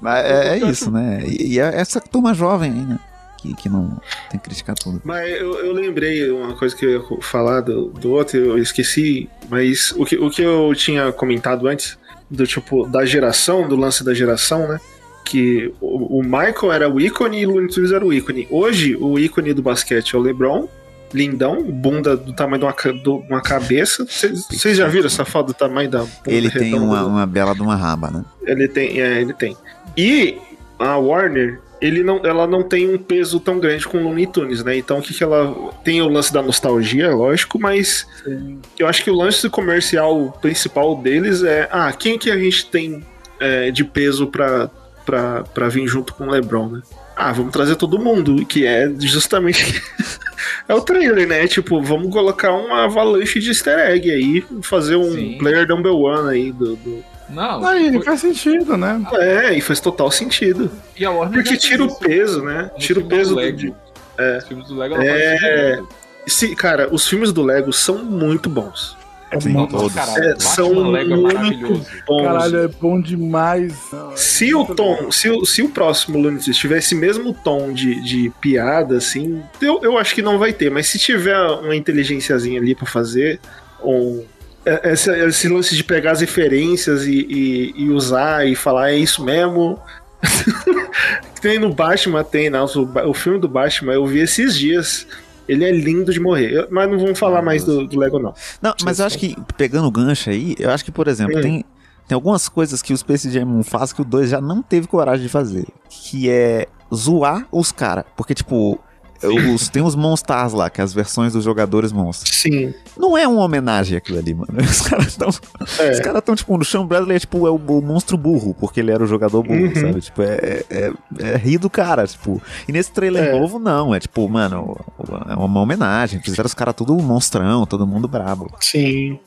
B: Mas é, é isso, né? E, e é essa turma jovem aí, né? Que, que não tem que criticar tudo.
D: Mas eu, eu lembrei uma coisa que eu ia falar do, do outro, eu esqueci, mas o que, o que eu tinha comentado antes, do tipo, da geração, do lance da geração, né? que o, o Michael era o ícone e o Looney Tunes era o ícone. Hoje, o ícone do basquete é o LeBron, lindão, bunda do tamanho de uma, de uma cabeça. Vocês já viram essa foto do tamanho da bunda
B: Ele tem uma, uma bela de uma raba, né?
D: Ele tem, é, ele tem. E a Warner, ele não, ela não tem um peso tão grande com o Looney Tunes, né? Então o que que ela tem o lance da nostalgia, lógico, mas eu acho que o lance comercial principal deles é, ah, quem que a gente tem é, de peso pra, pra, pra vir junto com o LeBron, né? Ah, vamos trazer todo mundo, que é justamente é o trailer, né? Tipo, vamos colocar uma avalanche de easter egg aí, fazer um
C: Sim.
D: player number one aí do- do,
C: Não,
E: Aí,
C: foi-
E: faz sentido, né?
D: é, e faz total sentido.
C: e a Warner
D: Porque tira o
C: isso
D: peso, né?
C: no
D: Tira o peso
C: do
D: do.
C: Lego.
D: de-
C: Os filmes do Lego
D: É. Se, cara, os filmes do Lego são muito bons.
E: É
B: Sim,
E: muito-
B: todos.
C: Caralho,
D: É, são
C: Lego é maravilhoso.
D: bons.
E: Caralho, é bom demais.
D: Se o tom, se o, se o próximo Looney Tunes tiver esse mesmo tom de, de piada, assim, eu, eu acho que não vai ter, mas se tiver uma inteligênciazinha ali pra fazer, um, é- esse, esse lance de pegar as referências e, e- e usar e falar, é isso mesmo. tem no Batman, tem, nossa, o, o filme do Batman, eu vi esses dias. Ele é lindo de morrer. Eu- mas não vamos falar mais do, do Lego, não.
B: Não, mas eu acho que, pegando o gancho aí, eu acho que, por exemplo,
D: Hum.
B: tem, tem algumas coisas que o Space Jam 1 faz que o 2 já não teve coragem de fazer. Que é zoar os caras. Porque, tipo, os, tem os Monstars lá, que é as versões dos jogadores monstros.
D: Sim.
B: Não é uma homenagem aquilo ali, mano. Os caras estão.
D: É.
B: Os caras estão, tipo, no Sean Bradley é tipo é o, o monstro burro, porque ele era o jogador burro,
D: Uhum.
B: sabe? Tipo, é, é, é rir do cara, tipo. E nesse trailer
D: É.
B: novo, não. É tipo, mano, é uma homenagem. Fizeram os caras tudo monstrão, todo mundo brabo.
D: Sim.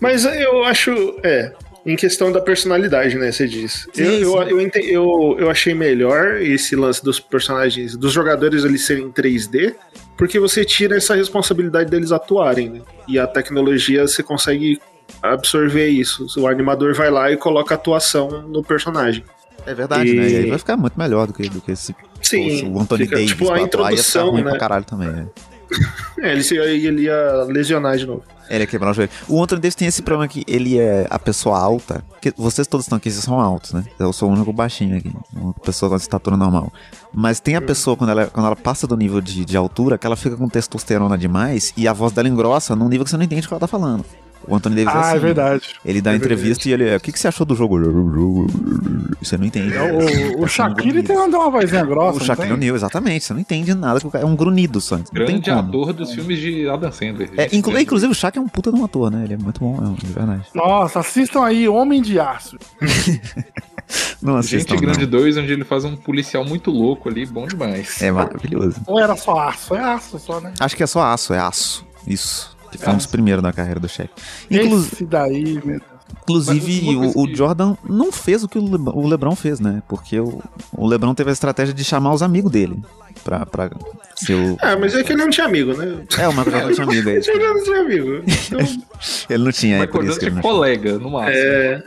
D: Mas eu acho. É. Em questão da personalidade, né? Você diz.
B: Sim,
D: eu, eu,
B: sim.
D: eu, ente- eu, eu achei melhor esse lance dos personagens, dos jogadores eles serem 3D, porque você tira essa responsabilidade deles atuarem, né? E a tecnologia você consegue absorver isso. O animador vai lá e coloca atuação no personagem.
B: É verdade,
D: E-
B: né? E aí vai ficar muito melhor do que, do que esse.
D: Sim.
B: o Anthony
D: fica,
B: Davis
D: tipo, a
B: atuar, ia ficar
D: introdução,
B: ruim
D: né?
B: pra caralho também, né?
D: É, ele, ele ia lesionar de novo.
B: Ele ia quebrar o joelho. O Anthony Davis tem esse problema que ele é a pessoa alta. Que vocês todos estão aqui, vocês são altos, né? Eu sou o único baixinho aqui. Uma pessoa com estatura normal. Mas tem a pessoa, quando ela, quando ela passa do nível de, de altura, que ela fica com testosterona demais e a voz dela engrossa num nível que você não entende o que ela tá falando. O Anthony Davis é
E: Ah,
B: assim.
E: é verdade.
B: Ele dá
D: É
B: entrevista e ele. O que, que você achou do jogo? Você não entende.
E: O, o Shaquille tem uma, uma vozinha grossa.
B: O Shaquille? O'Neal, exatamente. Você não entende nada. o É um grunido só. Não tem
C: Grande ator dos filmes de Adam Sandler.
B: É,
C: gente.
B: inclu- inclusive, o Shaq é um puta de um ator, né? Ele é muito bom, é, de verdade.
E: Nossa, assistam aí Homem de Aço.
B: Não
C: Gente
B: assistam,
C: Grande
B: não.
C: 2, onde ele faz um policial muito louco ali, bom demais.
B: É maravilhoso.
E: Ou era só aço? É aço só, né?
B: Acho que é só aço, é aço. Isso. Que foi um dos primeiros da carreira do Shaq. Inclu-
E: Esse daí, meu Deus.
B: inclusive, o, o
C: que-
B: Jordan não fez o que o, Le- o LeBron fez, né? Porque o, o LeBron teve a estratégia de chamar os amigos dele pra, pra ser o.
D: Ah, mas é que ele não tinha amigo, né?
B: É, o Michael Jordan tinha amigo.
D: Ele não tinha amigo. Então,
B: Ele não tinha, é por isso que ele não
C: colega, no máximo.
D: é,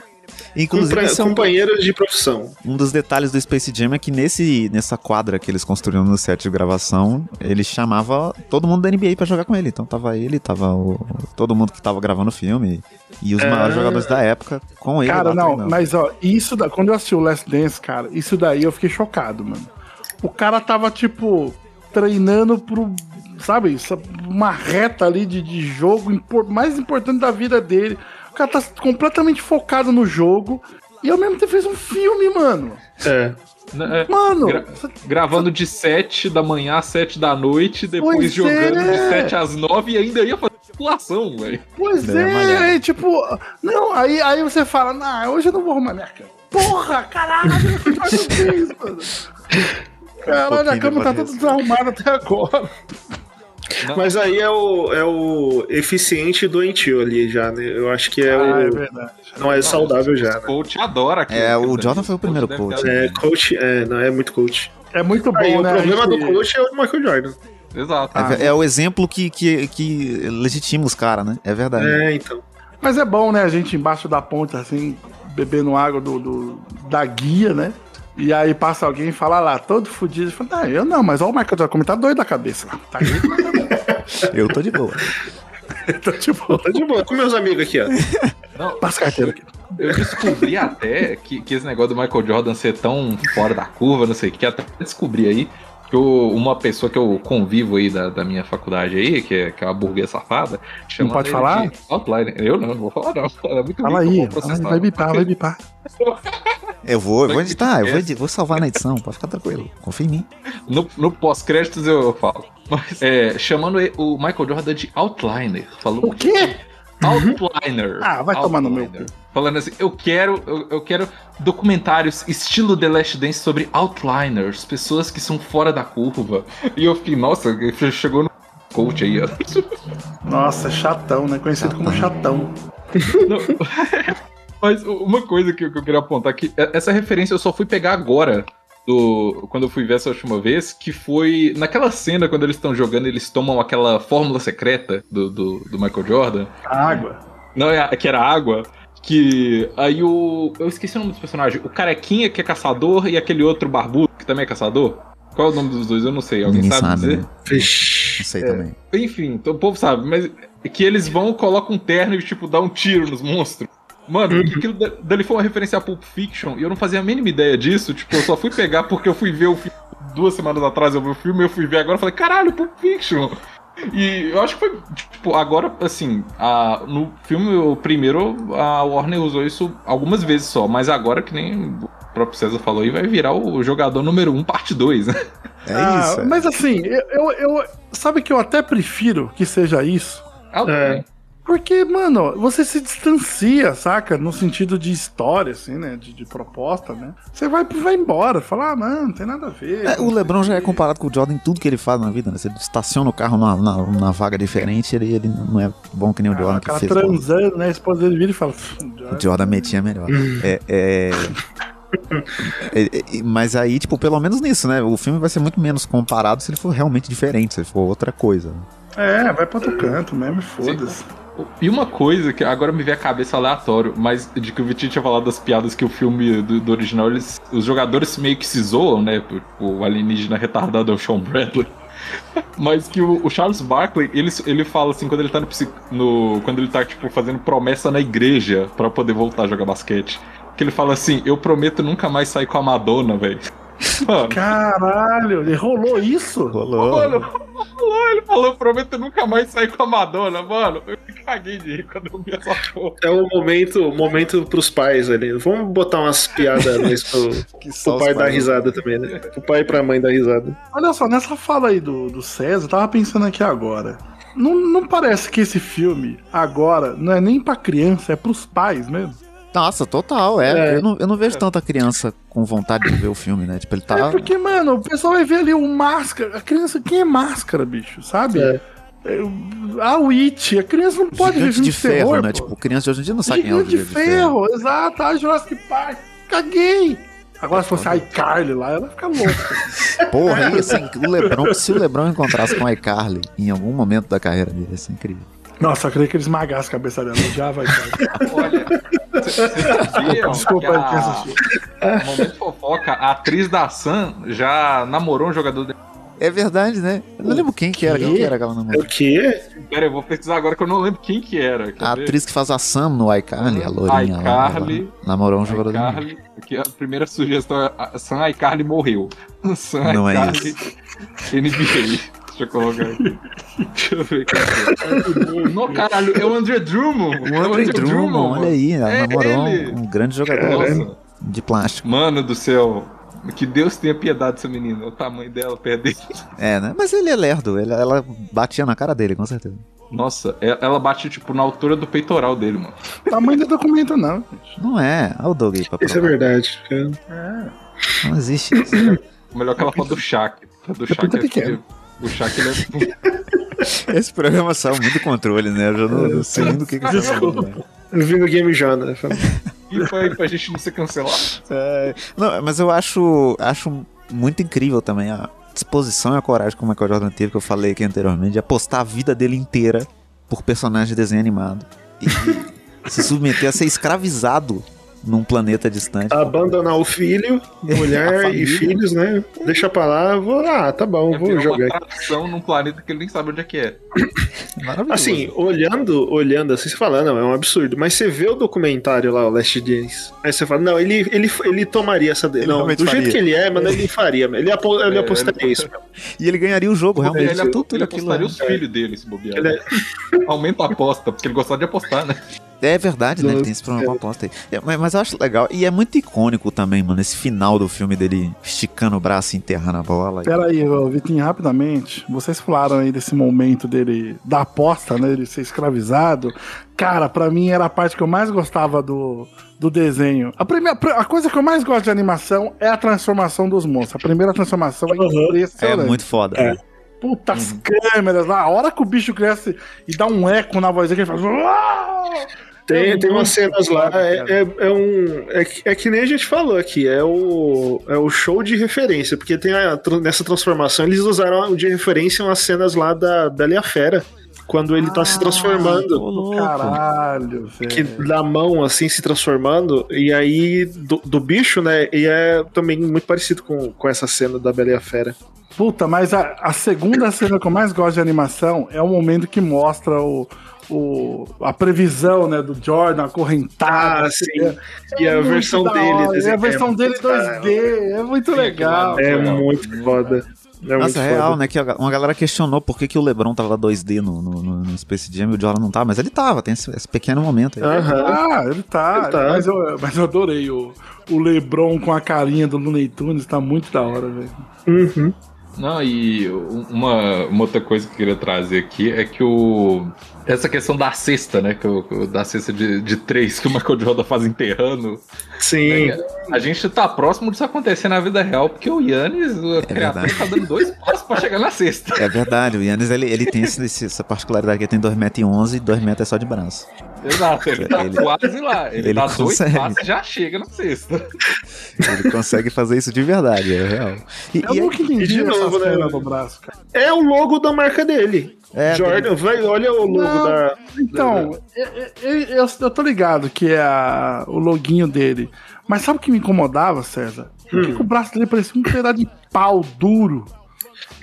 B: Inclusive,
D: compra-
B: esse é
D: companheiros de profissão.
B: um dos detalhes do Space Jam é que nesse, nessa quadra que eles construíram no set de gravação, ele chamava todo mundo da NBA pra jogar com ele. Então tava ele, tava o, todo mundo que tava gravando o filme e os
D: Ah.
B: maiores jogadores da época com ele.
E: Cara, não,
B: treinando.
E: mas ó, isso da, quando eu assisti o Last Dance, cara, isso daí eu fiquei chocado, mano. O cara tava, tipo, treinando pro, sabe, uma reta ali de, de jogo mais importante da vida dele. O cara tá completamente focado no jogo e ao mesmo tempo fez um filme, mano.
D: É.
C: Né, é,
E: Mano,
C: gra- gravando de 7 da manhã às 7 da noite, depois
E: Pois
C: jogando
E: é.
C: de 7 às 9 e ainda ia fazer população, velho.
E: Pois
B: É,
E: é, tipo, não, aí, aí você fala, não, hoje eu não vou arrumar minha cama. Porra, caralho, um mês, mano. Caralho, a
B: pouquinho
E: cama tá toda desarrumada até agora.
D: Mas aí é o, é o eficiente e doentio ali já, né? Eu acho que é
E: Ah, é
D: o.
E: verdade.
D: Não é saudável já, né?
C: Coach adora aquilo.
B: É, o
C: Aquilo
B: Jordan foi o primeiro coach,
C: ter-
D: É, coach, é, não é muito coach.
E: É muito bom,
D: Aí, o
E: né?
D: problema
E: a
D: do
E: gente-
D: coach é o Michael Jordan.
C: Exato.
B: É, é o exemplo que, que, que legitima os caras, né? É verdade.
D: É, então.
E: Mas é bom, né? A gente embaixo da ponte, assim, bebendo água do, do- da guia, né? E aí passa alguém e fala lá, todo fudido. Fala, ah, eu não, mas olha o Michael Jordan como tá doido da cabeça lá. Tá
B: Eu tô de boa.
E: tá tipo,
D: Tá de boa. Com meus amigos aqui, ó.
E: passa a carteira aqui.
C: Eu descobri até que, que esse negócio do Michael Jordan ser tão fora da curva, não sei o que, até descobri aí que eu, uma pessoa que eu convivo aí da, da minha faculdade aí, que é, que é uma burguesa safada,
E: Não pode falar?
C: Outline. Eu não, não vou falar não. É muito
E: Fala aí, fala vai bipar, vai bipar.
B: Eu vou, eu vou editar, eu vou, vou salvar na edição, pode ficar tranquilo. Confia em mim.
C: No, no pós-créditos eu falo. Mas, é, chamando o Michael Jordan de Outliner. Falou
E: O quê?
C: Outliner.
E: Ah, vai tomar no meu
C: Outliner. Falando assim, eu quero, eu, eu quero documentários estilo The Last Dance sobre outliners, pessoas que são fora da curva. E eu fiquei, nossa, chegou no coach aí, ó.
E: Nossa, chatão, né? Conhecido como chatão.
C: Não. Mas uma coisa que eu que eu queria apontar aqui, é- essa referência eu só fui pegar agora. Do, quando eu fui ver essa última vez, que foi naquela cena quando eles estão jogando, eles tomam aquela fórmula secreta do, do, do Michael Jordan.
E: Água.
C: Não, é, que era água. Que aí o. Eu esqueci o nome dos personagens. O carequinha que é caçador e aquele outro barbudo que também é caçador. Qual é o nome dos dois? Eu não sei. Alguém sabe,
B: sabe,
C: dizer?
B: né? Não sei também.
C: Enfim, então o povo sabe, mas é que eles vão, colocam um terno e, tipo, dá um tiro nos monstros. Mano, aquilo da- dali foi uma referência a Pulp Fiction e eu não fazia a mínima ideia disso. Tipo, eu só fui pegar porque eu fui ver o filme duas semanas atrás. Eu vi o filme, eu fui ver agora e falei, caralho, Pulp Fiction. E eu acho que foi, tipo, agora, assim, a, no filme, o primeiro, a Warner usou isso algumas vezes só, mas agora, que nem o próprio César falou aí, vai virar o jogador número 1, um, parte 2, né?
B: É
E: Ah,
B: isso. é.
E: Mas assim, eu, eu, eu- Sabe que eu até prefiro que seja isso?
C: É.
E: Porque, mano, você se distancia, saca? No sentido de história, assim, né? De, de proposta, né? Você vai, vai embora, fala, ah, mano, não tem nada a ver.
B: É, o LeBron já é comparado com o Jordan em tudo que ele faz na vida, né? Ele estaciona o carro na, na, na vaga diferente, ele, ele não é bom que nem o
E: Ah,
B: Jordan
E: o
B: que fez.
E: transando, né? A esposa dele vira e fala.
B: O Jordan metia melhor. É, é- é- é- mas aí, tipo, pelo menos nisso, né? O filme vai ser muito menos comparado se ele for realmente diferente, se ele for outra coisa.
E: É, vai pra outro canto mesmo, e foda-se.
C: E uma coisa que agora me vem à cabeça aleatório, mas de que o Vitinho tinha falado das piadas que o filme do, do original, eles, os jogadores meio que se zoam, né? O alienígena retardado é o Sean Bradley. Mas que o, o Charles Barkley, ele, ele fala assim, quando ele tá no, no. Quando ele tá, tipo, fazendo promessa na igreja pra poder voltar a jogar basquete. Que ele fala assim, eu prometo nunca mais sair com a Madonna, velho. Mano,
E: Caralho, ele rolou isso?
B: Rolou.
C: Mano, falou, ele falou, prometo nunca mais sair com a Madonna, mano. Eu caguei de rir quando eu vi essa porra.
D: É o momento, o momento pros pais ali. Vamos botar umas piadas nisso pro, pro pai dar risada também, né? Pro pai e pra mãe dar risada.
E: Olha só, nessa fala aí do, do César, eu tava pensando aqui agora. Não, não parece que esse filme, agora, não é nem pra criança, é pros pais mesmo?
B: Nossa, total, é.
D: É.
B: Eu, não, eu não vejo tanta criança com vontade de ver o filme, né? Tipo, ele tá.
E: É porque, mano, o pessoal vai ver ali o máscara. A criança, quem é máscara, bicho? Sabe?
D: É.
E: É, A Witch, a criança não pode ver
B: gigante
E: filme
B: de ferro,
E: terror,
B: né?
E: pô.
B: Tipo, criança de hoje em dia não sabe quem é o
E: Gigante de
B: Gigante de ferro.
E: ferro, exato. A Jurassic Park, caguei. Agora, se fosse a iCarly lá, ela fica louca.
B: Porra, e assim, o Lebron, se o Lebron encontrasse com a iCarly em algum momento da carreira dele, ia ser incrível.
E: Nossa, eu queria que eles esmagassem a cabeça dela. Já vai, cara.
C: Olha, vocês sabiam
E: Desculpa
C: que
E: aí, quem assistiu.
C: momento fofoca, a atriz da Sam já namorou um jogador de...
B: É verdade, né? Eu não lembro quem que era, quem que era aquela
D: É
B: namorada.
D: o quê?
C: Pera, eu vou pesquisar agora que eu não lembro quem que era.
B: A
C: ver?
B: atriz que faz a Sam no iCarly, a lourinha lá,
C: iCarly.
B: ela namorou um jogador
C: iCarly, que a primeira sugestão é a Sam iCarly morreu. Sam
B: Não é
C: iCarly NBA. Deixa eu colocar aqui. Deixa eu ver é. Não, caralho, é o André Drummond.
B: O
C: é
B: André Drummond, olha aí, ela
C: É
B: namorou
C: ele.
B: um grande jogador
C: Nossa,
B: de plástico.
C: mano do céu. Que Deus tenha piedade dessa menina. O tamanho dela, pé dele.
B: É, né? Mas ele é lerdo, ele- ela batia na cara dele, com certeza.
C: Nossa, é- ela bate, tipo, na altura do peitoral dele, mano.
E: Tamanho do documento, não. gente.
B: Não é, olha o Doug aí pra
D: Isso é verdade. cara.
E: É.
B: Não existe isso.
C: Melhor que ela fala do Shaq. Do Shaq é
E: pequeno.
C: O Shaq, ele é...
B: Esse programa saiu muito controle, né? Eu já não, não sei nem do que que você né?
D: Eu vi no Game Jona.
C: E foi pra gente não ser cancelado.
B: É, não, mas eu acho, acho muito incrível também a disposição e a coragem que o Michael Jordan teve, que eu falei aqui anteriormente, de apostar a vida dele inteira por personagem de desenho animado. E se submeter a ser escravizado num planeta distante.
D: Abandonar o filho, mulher e filhos, né? Deixa pra lá, vou, ah, tá bom,
C: Ia
D: vou jogar.
C: uma atração num planeta que ele nem sabe onde é que é.
B: Maravilhoso.
D: Assim, olhando, olhando assim, você fala, não, é um absurdo. Mas você vê o documentário lá, o Last Days. Aí você fala, não, ele, ele, ele tomaria essa.
B: Ele
D: não, do jeito
B: faria.
D: que ele é, mano, ele faria. Ele, apo, ele
C: É,
D: apostaria
C: ele-
D: isso.
B: E ele ganharia o jogo, realmente.
C: ele ele
B: aquilo.
C: apostaria os filhos dele, se bobear.
D: Ele é-
C: Aumenta a aposta, porque ele gostava de apostar, né?
B: É verdade, né? Ele tem esse problema com a aposta aí. É, mas, mas eu acho legal. E é muito icônico também, mano, esse final do filme dele esticando o braço e enterrando a bola.
E: Pera aí, ô, Vitinho, rapidamente. Vocês falaram aí desse momento dele, da aposta, né? Ele ser escravizado. Cara, pra mim era a parte que eu mais gostava do, do desenho. A, primeira, a coisa que eu mais gosto de animação é a transformação dos monstros. A primeira transformação é
D: Uhum.
B: É
E: impressionante.
B: muito foda.
D: É.
E: Puta, as câmeras lá, a hora que o bicho cresce e dá um eco na voz dele, que ele faz. "Uau!"
D: Tem,
E: É
D: tem umas cenas lá, é, é, é um. É, que- é que nem a gente falou aqui, é o, é o show de referência, porque tem a, nessa transformação eles usaram de referência umas cenas lá da Bela e a Fera, quando ele tá se transformando.
B: Ô, louco.
E: Caralho,
D: que
E: velho.
D: da mão assim se transformando, e aí do, do bicho, né? E é também muito parecido com, com essa cena da Bela e a Fera.
E: Puta, mas a, a segunda cena que eu mais gosto de animação é o momento que mostra o, o, a previsão, né, do Jordan acorrentado.
D: Ah, sim. E a versão dele,
E: hora, E a versão
D: é
E: dele
D: muito
E: 2D, é muito legal.
D: É
C: Legal.
D: muito foda. É
B: Nossa, é real,
D: foda.
B: né? Que uma galera questionou por que, que o LeBron tava 2D no, no, no- Space Jam e o Jordan não tava, mas ele tava, tem esse, esse pequeno momento aí.
D: Aham.
E: Ah, ele tá.
D: Ele tá.
E: Mas, eu, mas eu adorei o, o Lebron com a carinha do Looney Tunes, tá muito da hora, velho.
D: Uhum.
C: Não, e uma, uma outra coisa que eu queria trazer aqui é que o. Essa questão da cesta, né? Que o, da cesta de, de três que o Michael Jordan faz enterrando.
D: Sim.
C: A gente tá próximo disso acontecer na vida real, porque o Yannis, o criador,
B: verdade.
C: tá dando dois passos pra chegar na cesta.
B: É verdade, o Yannis ele, ele tem esse- essa particularidade que ele tem 2,11m e 2 metros é só de braço.
C: Exato, ele tá
B: Ele-
C: quase lá. Ele,
B: ele
C: dá dois
B: consegue.
C: passos e já chega na cesta.
B: Ele consegue fazer isso de verdade, é real. E,
E: Eu
B: e
E: entendi
D: de novo, né?
E: braço, cara.
D: É o logo da marca dele.
B: É,
D: Jordan, vai, olha o logo
E: Não.
D: da.
E: Então, eu, eu, eu- eu tô ligado que é a- o loguinho dele. Mas sabe o que me incomodava, César? Por que que o braço dele parecia um pedaço de pau duro?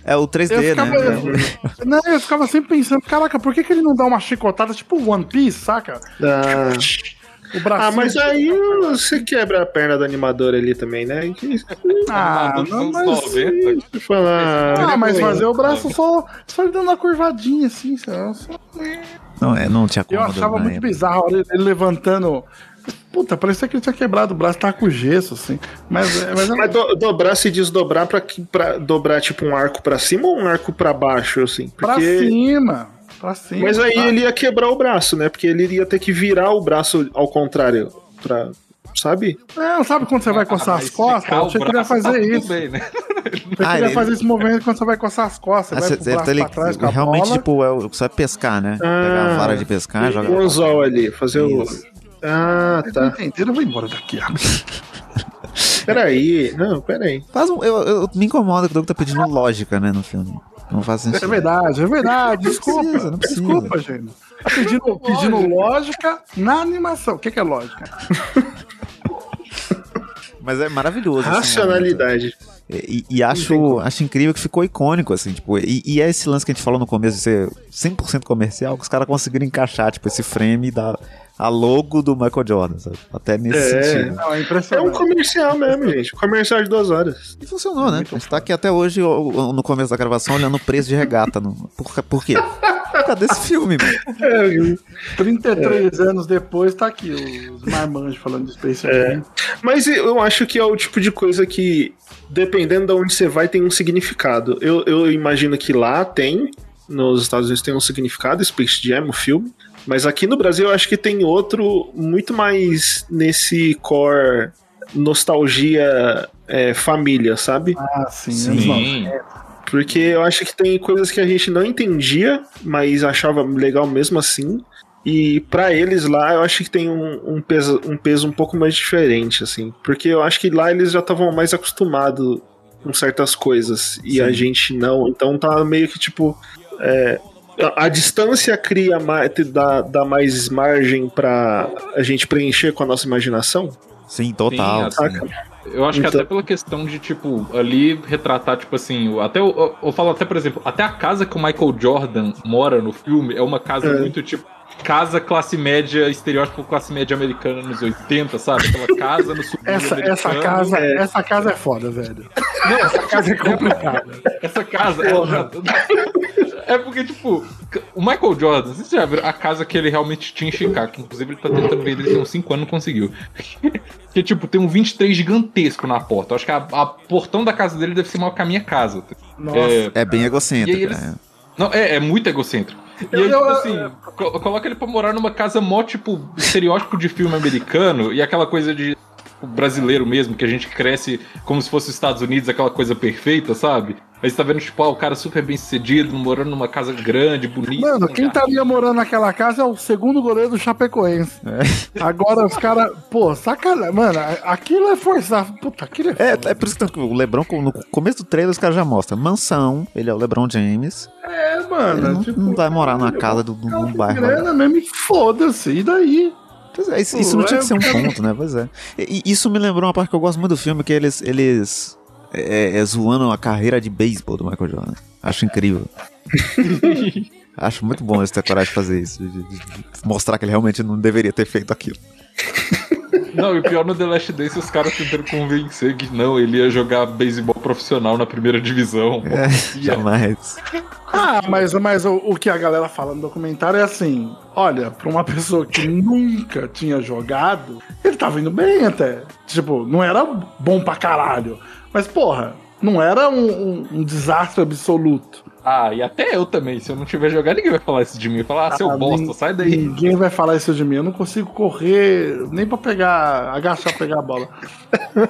B: é o 3D,
E: Eu
B: né?
E: ficava, não, eu ficava sempre pensando, caraca, por que, que ele não dá uma chicotada tipo One Piece, saca?
D: da-
E: O braço.
D: Ah, mas aí você quebra a perna do animador ali também, né? Que-
E: Ah,
C: Dos
E: não, mas.
C: 90.
D: Deixa eu falar.
E: Ah, mas fazer o braço só, só ele dando uma curvadinha assim, só- só-
B: Não, é, não tinha
E: Eu achava muito
B: época.
E: bizarro ele levantando. Puta, parecia que ele tinha quebrado o braço, tava com gesso, assim. Mas, é- mas,
D: Mas do- dobrar se desdobrar pra, que- pra dobrar tipo um arco pra cima ou um arco pra baixo, assim?
E: pra
D: Porque.
E: cima. Pra cima.
D: Mas aí
E: tá?
D: ele ia quebrar o braço, né? Porque ele ia ter que virar o braço ao contrário. Pra. Sabe?
E: Não, sabe quando você vai coçar
C: Ah,
E: as costas?
C: esticar
E: Eu
C: o
E: achei que ele ia
C: braço, tá
E: fazer isso.
C: bem, né?
E: Eu achei que
B: Ah,
E: ele ia
B: ele-
E: fazer esse movimento quando você vai coçar as costas.
B: Ah,
E: Você vai pro
B: cê-
E: braço
B: tá li-
E: pra trás com a
B: realmente,
E: bola.
B: tipo, é o, você vai pescar, né? Pegar a vara de pescar, joga.
D: Um anzol ali, fazer
B: Isso.
D: o. Ah, tá.
E: entenderam? Eu vou embora daqui. ó.
D: Peraí. Não, peraí.
B: Faz um, eu, eu- me incomoda que o Doug tá pedindo lógica, né, no filme. Não faz
E: É
B: sentido.
E: verdade, é verdade.
B: Não
E: Desculpa.
B: precisa, não precisa.
E: Desculpa, gente. Tá pedindo, pedindo lógica na animação. O que, que é lógica?
B: Mas é maravilhoso. esse momento. E, e acho, acho incrível que ficou icônico, assim, tipo, e, e é esse lance que a gente falou no começo de ser 100% comercial, que os caras conseguiram encaixar, tipo, esse frame da a logo do Michael Jordan, sabe? Até nesse
D: É.
B: sentido.
E: Não, é
D: É um comercial mesmo, gente. Comercial de duas horas.
B: E funcionou, né? A gente tá aqui até hoje, no começo da gravação, olhando o preço de regata. No... Por, por quê? Cadê esse filme, mano?
E: 33 anos depois tá aqui os marmanjos falando de Space
D: É. Mas eu acho que é o tipo de coisa que, dependendo de onde você vai, tem um significado. Eu, eu imagino que lá tem, nos Estados Unidos tem um significado, Space Jam, o filme. Mas aqui no Brasil eu acho que tem outro muito mais nesse core nostalgia é, família, sabe?
E: Ah, sim.
B: Sim.
E: anos
C: Sim.
D: Porque eu acho que tem coisas que a gente não entendia, mas achava legal mesmo assim. E pra eles lá, eu acho que tem um, um peso, um peso um pouco mais diferente, assim. Porque eu acho que lá eles já estavam mais acostumados com certas coisas e
B: Sim.
D: a gente não. Então tá meio que tipo. é, A, a distância cria mais, dá, dá mais margem pra a gente preencher com a nossa imaginação?
B: Sim, total.
C: Sim,
B: sim.
C: Eu acho que
D: Então-
C: até pela questão de, tipo, ali retratar, tipo assim, o- até eu, eu- eu falo até, por exemplo, até a casa que o Michael Jordan mora no filme é uma casa
D: É.
C: muito, tipo, casa classe média, estereótipo classe média americana nos 80, sabe? Aquela casa no subúrbio
E: Essa, essa, casa, essa casa é foda, velho. essa casa é complicada.
C: Essa casa, ela já... É porque, tipo, o Michael Jordan, vocês já viram a casa que ele realmente tinha em Chicago, que inclusive ele tá tentando vender tem uns 5 anos não conseguiu. que, tipo, tem um 23 gigantesco na porta. Eu acho que a, a portão da casa dele deve ser maior que a minha casa.
E: Nossa.
C: É,
B: É bem egocêntrico.
C: Eles-
B: né?
C: Não, é, é muito egocêntrico. E aí, tipo assim, co- coloca ele pra morar numa casa mó, tipo, estereótipo de filme americano e aquela coisa de tipo, brasileiro mesmo, que a gente cresce como se fosse os Estados Unidos, aquela coisa perfeita, sabe? Aí você tá vendo, tipo, ah, o cara super bem sucedido, morando numa casa grande, bonita.
E: Mano, quem estaria morando naquela casa é o segundo goleiro do Chapecoense. Agora os caras, pô, sacanagem. Mano, aquilo é forçar. Puta, aquilo é.
B: É, é por isso que o Lebron, no começo do trailer, os caras já mostram mansão, ele é o Lebron James.
E: É,
B: Ele
E: mano.
B: não,
E: tipo,
B: não vai morar numa casa do, do,
E: tem
B: bairro.
E: grana mesmo foda-se. E daí?
B: Pois é, isso, isso não tinha que ser um ponto, né? Pois é. E, isso me lembrou uma parte que eu gosto muito do filme, que eles, eles é, é, zoando a carreira de beisebol do Michael Jordan. Acho incrível. Acho muito bom eles ter coragem de fazer isso, de, de- de mostrar que ele realmente não deveria ter feito aquilo.
C: Não, e o pior no The Last Dance, os caras tentando convencer que não, ele ia jogar beisebol profissional na primeira divisão.
B: É, jamais.
E: Ah, mas, mas o, o que a galera fala no documentário é assim: olha, pra uma pessoa que nunca tinha jogado, ele tava indo bem até. Tipo, não era bom pra caralho. Mas, porra, não era um, um- um desastre absoluto.
C: Ah, e até eu também. Se eu não tiver jogado, ninguém vai falar isso de mim. Vai falar, ah, seu
E: Ah,
C: bosta, sai daí.
E: Ninguém vai falar isso de mim. Eu não consigo correr nem pra pegar, agachar pra pegar a bola.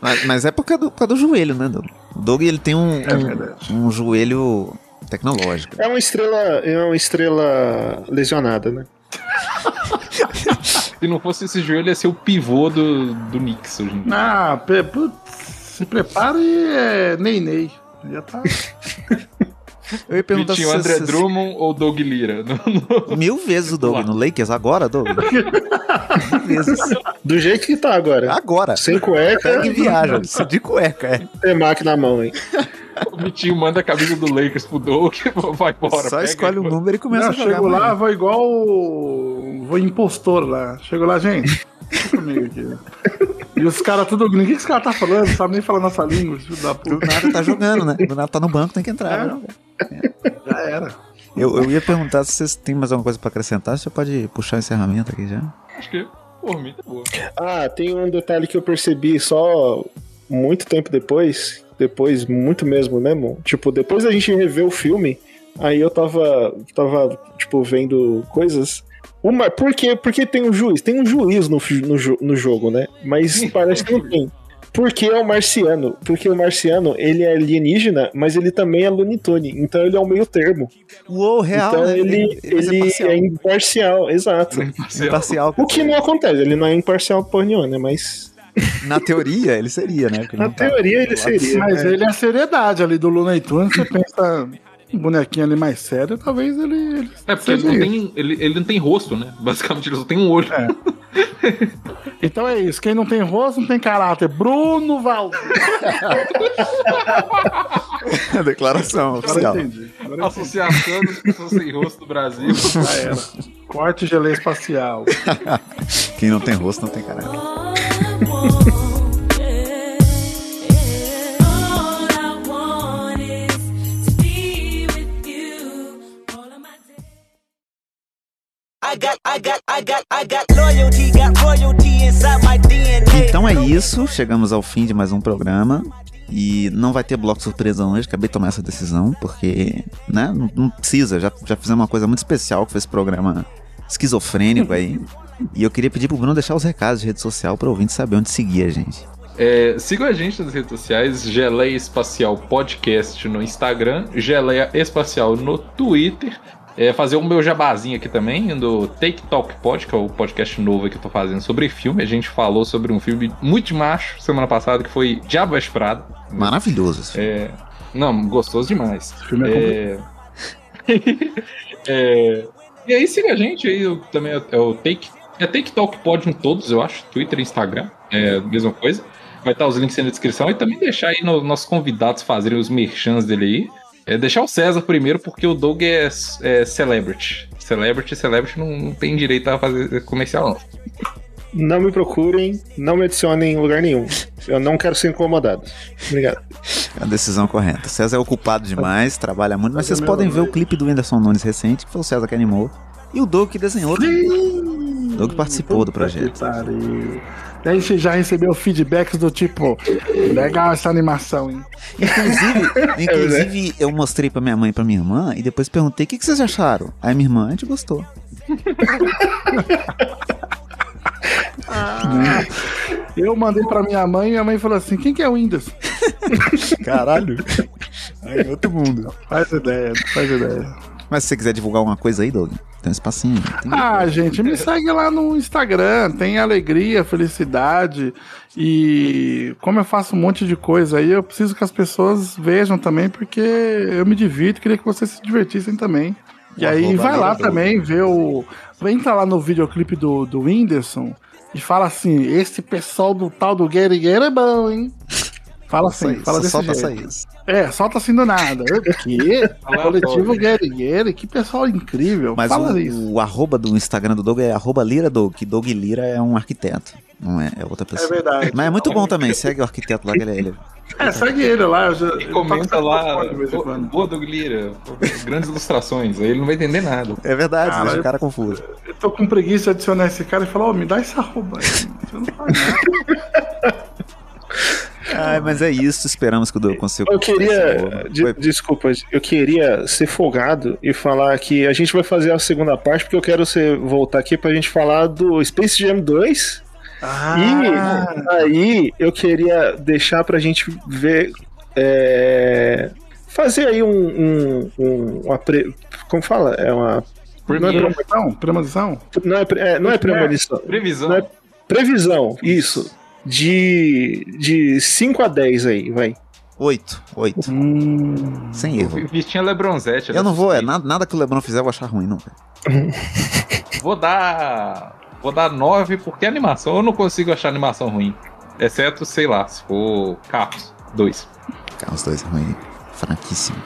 B: Mas, mas é por causa, do, por causa do joelho, né, Doug? O Doug, ele tem um,
E: É
B: um,
E: verdade.
B: um joelho tecnológico.
D: É uma estrela, é uma estrela lesionada, né?
C: Se não fosse esse joelho, ia ser o pivô do, do Knicks hoje em dia.
E: Ah, se prepare e é Ney Ney. Já tá.
B: Eu ia perguntar
C: Vitinho,
B: se
C: André
B: se-
C: Drummond ou Doug Lira? No- no-
B: Mil vezes o Doug no Lakers, agora, Doug? Mil vezes.
D: Do jeito que tá agora.
B: Agora.
D: Sem cueca,
B: Pega e viaja. De cueca, é.
D: tem Mac na mão, hein?
C: O Vitinho manda a camisa do Lakers pro Doug vai embora.
B: Só
C: pega
B: escolhe o
C: aí,
B: número e começa
E: Não,
B: a jogar.
E: chego lá,
B: amanhã.
E: vou igual. o- Vou impostor lá. Chego lá, gente. fica comigo aqui. E os caras tudo. Ninguém que esse cara tá falando, não sabe nem falar nossa língua, da
B: Do
E: puta.
B: nada tá jogando, né? Do nada tá no banco, tem que entrar.
E: É.
B: né?
E: Já era.
B: Eu, eu ia perguntar se vocês têm mais alguma coisa pra acrescentar. Você pode puxar o encerramento aqui já.
C: Acho que por mim tá boa.
D: Ah, tem um detalhe que eu percebi só muito tempo depois. Depois, muito mesmo, mesmo. Tipo, depois da gente rever o filme, aí eu tava, tava tipo, vendo coisas. Uma, por quê? Porque tem um juiz. Tem um juiz no, no, no jogo, né? Mas parece que não tem. Porque é o marciano. Porque o marciano, ele é alienígena, mas ele também é Looney Tunes. Então ele é o meio termo.
B: Uou, real.
D: então
B: né?
D: ele, ele,
B: parcial.
D: é imparcial, exato.
B: imparcial.
D: O que não acontece, ele não é imparcial porra nenhuma, né? Mas
B: Na teoria, ele seria, né? Porque ele
D: na
B: tá-
D: teoria ele seria.
E: Mas
D: né?
E: ele é a seriedade ali do Looney Tunes. Você pensa um bonequinho ali mais sério, talvez ele. ele
C: É porque ele não, tem, ele, ele não tem rosto, né? Basicamente, ele só tem um olho.
E: É. Então é isso. Quem não tem rosto não tem caráter. Bruno Valdir.
B: Declaração
E: Agora
B: oficial.
C: Associação das pessoas sem rosto do Brasil.
E: Já era. Corte gelé espacial.
B: Quem não tem rosto não tem caralho. Então é isso, chegamos ao fim de mais um programa. E não vai ter bloco surpresa hoje, acabei de tomar essa decisão, porque, né, não, não precisa, já, já fizemos uma coisa muito especial que foi esse programa esquizofrênico aí. E eu queria pedir pro Bruno deixar os recados de rede social para ouvinte saber onde seguir a gente.
C: É, sigam a gente nas redes sociais, Geleia Espacial Podcast no Instagram, Geleia Espacial no Twitter. É, fazer o meu jabazinho aqui também, do Take Talk Pod, que é o podcast novo que eu tô fazendo sobre filme. A gente falou sobre um filme muito de macho semana passada, que foi Diabo Veste Prada.
B: Maravilhoso. esse filme.
C: É, não, gostoso demais.
E: filme é
C: É, É, e aí siga a gente aí, eu, também é o Take. É Take Talk Pod em todos, eu acho. Twitter e Instagram. É a mesma coisa. Vai estar os links aí na descrição. E também deixar aí nos nossos convidados fazerem os merchans dele aí. É deixar o César primeiro, porque o Doug é, é celebrity. Celebrity, celebrity não, não tem direito a fazer comercial, não.
D: Não me procurem, não me adicionem em lugar nenhum. Eu não quero ser incomodado. Obrigado.
B: É a decisão correta. César é ocupado demais, trabalha muito, mas vocês podem ver o clipe do Whindersson Nunes recente, que foi o César que animou. E o Doug que desenhou. O Doug participou do projeto.
E: Que pariu. E a gente já recebeu feedbacks do tipo, legal essa animação, hein?
B: Inclusive, inclusive eu mostrei pra minha mãe e pra minha irmã e depois perguntei o que, que vocês acharam. Aí minha irmã, a gente gostou.
E: Eu mandei pra minha mãe e minha mãe falou assim: quem que é o Windows?
B: Caralho. Aí outro mundo.
E: Faz ideia, faz ideia.
B: Mas se você quiser divulgar alguma coisa aí, Doug, tem um espacinho. Tem...
E: Ah, gente, me segue lá no Instagram. Tem alegria, felicidade. E como eu faço um monte de coisa aí, eu preciso que as pessoas vejam também, porque eu me divirto. Queria que vocês se divertissem também. E aí vai lá também ver o. Entra lá no videoclipe do, do Whindersson e fala assim: esse pessoal do tal do Gary Gary é bom, hein? Fala assim, fala desse jeito.
B: isso.
E: É, solta assim do nada. O quê? Coletivo Gary Gary, que pessoal incrível.
B: Mas
E: fala
B: o,
E: isso.
B: o arroba do Instagram do Doug é arroba Lira Doug, que Doug Lira é um arquiteto, não é, é outra pessoa.
E: É verdade.
B: Mas é muito bom também, segue o arquiteto lá, que ele, ele
E: É, segue ele lá. Eu já,
C: E comenta lá, boa Doug Lira, grandes ilustrações, aí ele não vai entender nada.
B: É verdade,
E: Ah,
B: deixa o cara confuso.
E: Eu tô com preguiça de adicionar esse cara e falar, ô, me dá essa arroba aí. Você não faz nada.
B: Ai, mas é isso, esperamos que o Doug consiga.
D: Eu queria. de-
B: Foi-
D: desculpa, eu queria ser folgado e falar que a gente vai fazer a segunda parte, porque eu quero você voltar aqui pra gente falar do Space Jam 2.
E: Ah,
D: E aí eu queria deixar pra gente ver. é, fazer aí um. um, um- uma pre- como fala? É uma. Não é,
E: premonição? Premonição?
D: pre- não é, pre- é, não é premonição.
C: previsão.
D: Não é previsão, isso. De, de 5 a 10 aí, vai.
B: Oito, oito.
E: Hum.
B: Sem erro.
C: Vestinha Lebronzete.
B: Eu não vou, é nada, nada que o Lebron fizer eu vou achar ruim, não.
C: Vou dar. Vou dar 9 porque animação eu não consigo achar animação ruim. Exceto, sei lá, se for Carros 2.
B: Cara, os dois é ruim. Fraquíssimo.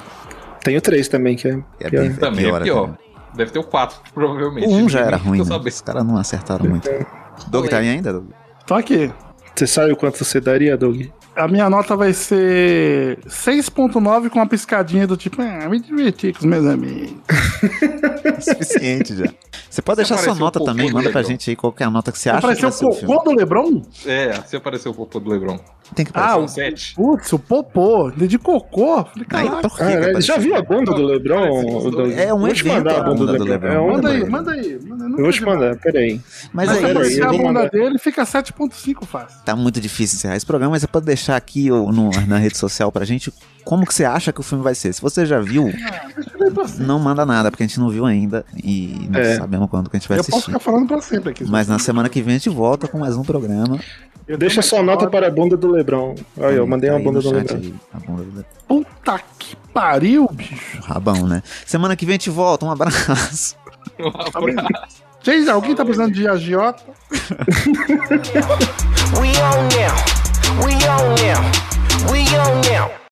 D: Tem o 3 também, que é.
B: É
D: pior.
B: bem
C: Também
B: pior,
C: é pior. Deve ter o 4, provavelmente.
B: O 1 já
C: Nem
B: era ruim, né? Os caras não acertaram muito. Doug tá aí ainda, Doug?
E: Tô aqui.
D: Você sabe quanto você daria, Doug?
E: A minha nota vai ser 6.9 com uma piscadinha do tipo, ah, me diverti com os meus amigos.
B: É suficiente já. Você pode deixar sua nota
C: do
B: manda pra gente aí qual que é a nota que você acha que
E: Apareceu
B: vai ser o
E: popô do Lebron?
C: É, se apareceu o popô do Lebron.
B: Tem que
E: Ah,
B: aparecer.
E: o-
C: 7.
E: Putz, o popô, de cocô. Falei,
B: Aí,
E: caraca.
B: por que que
D: Cara,
B: apareceu?
D: já viu a bunda do Lebron?
B: É um evento
D: mandar
B: a
D: a bunda
B: bunda
D: do
B: do
D: Lebron. É um-
E: Manda aí, manda aí. Manda,
D: Eu vou te mandar, peraí.
B: Mas
E: Mas
B: aí,
E: se a bunda dele, fica 7.5 fácil.
B: tá muito difícil encerrar esse programa, mas você pode deixar aqui ó, no- na rede social pra gente como que você acha que o filme vai ser. Se você já viu,
E: eu
B: não manda nada, porque a gente não viu ainda e não
D: É.
B: sabemos quando que a gente vai
E: Eu posso
B: assistir.
E: ficar falando pra sempre aqui.
B: Mas na semana que vem a gente volta com mais um programa.
E: Eu
D: Deixa sua
E: uma
D: nota para a bunda do Lebron. Olha, eu mandei
B: Tá
D: uma
B: aí
D: bunda do Lebron.
B: aí, a bunda do Lebron.
E: Puta que pariu, bicho.
B: Rabão, né? Semana que vem a gente volta. Um abraço.
E: Gente, alguém tá precisando de agiota?
F: We on now. We on now. We on now.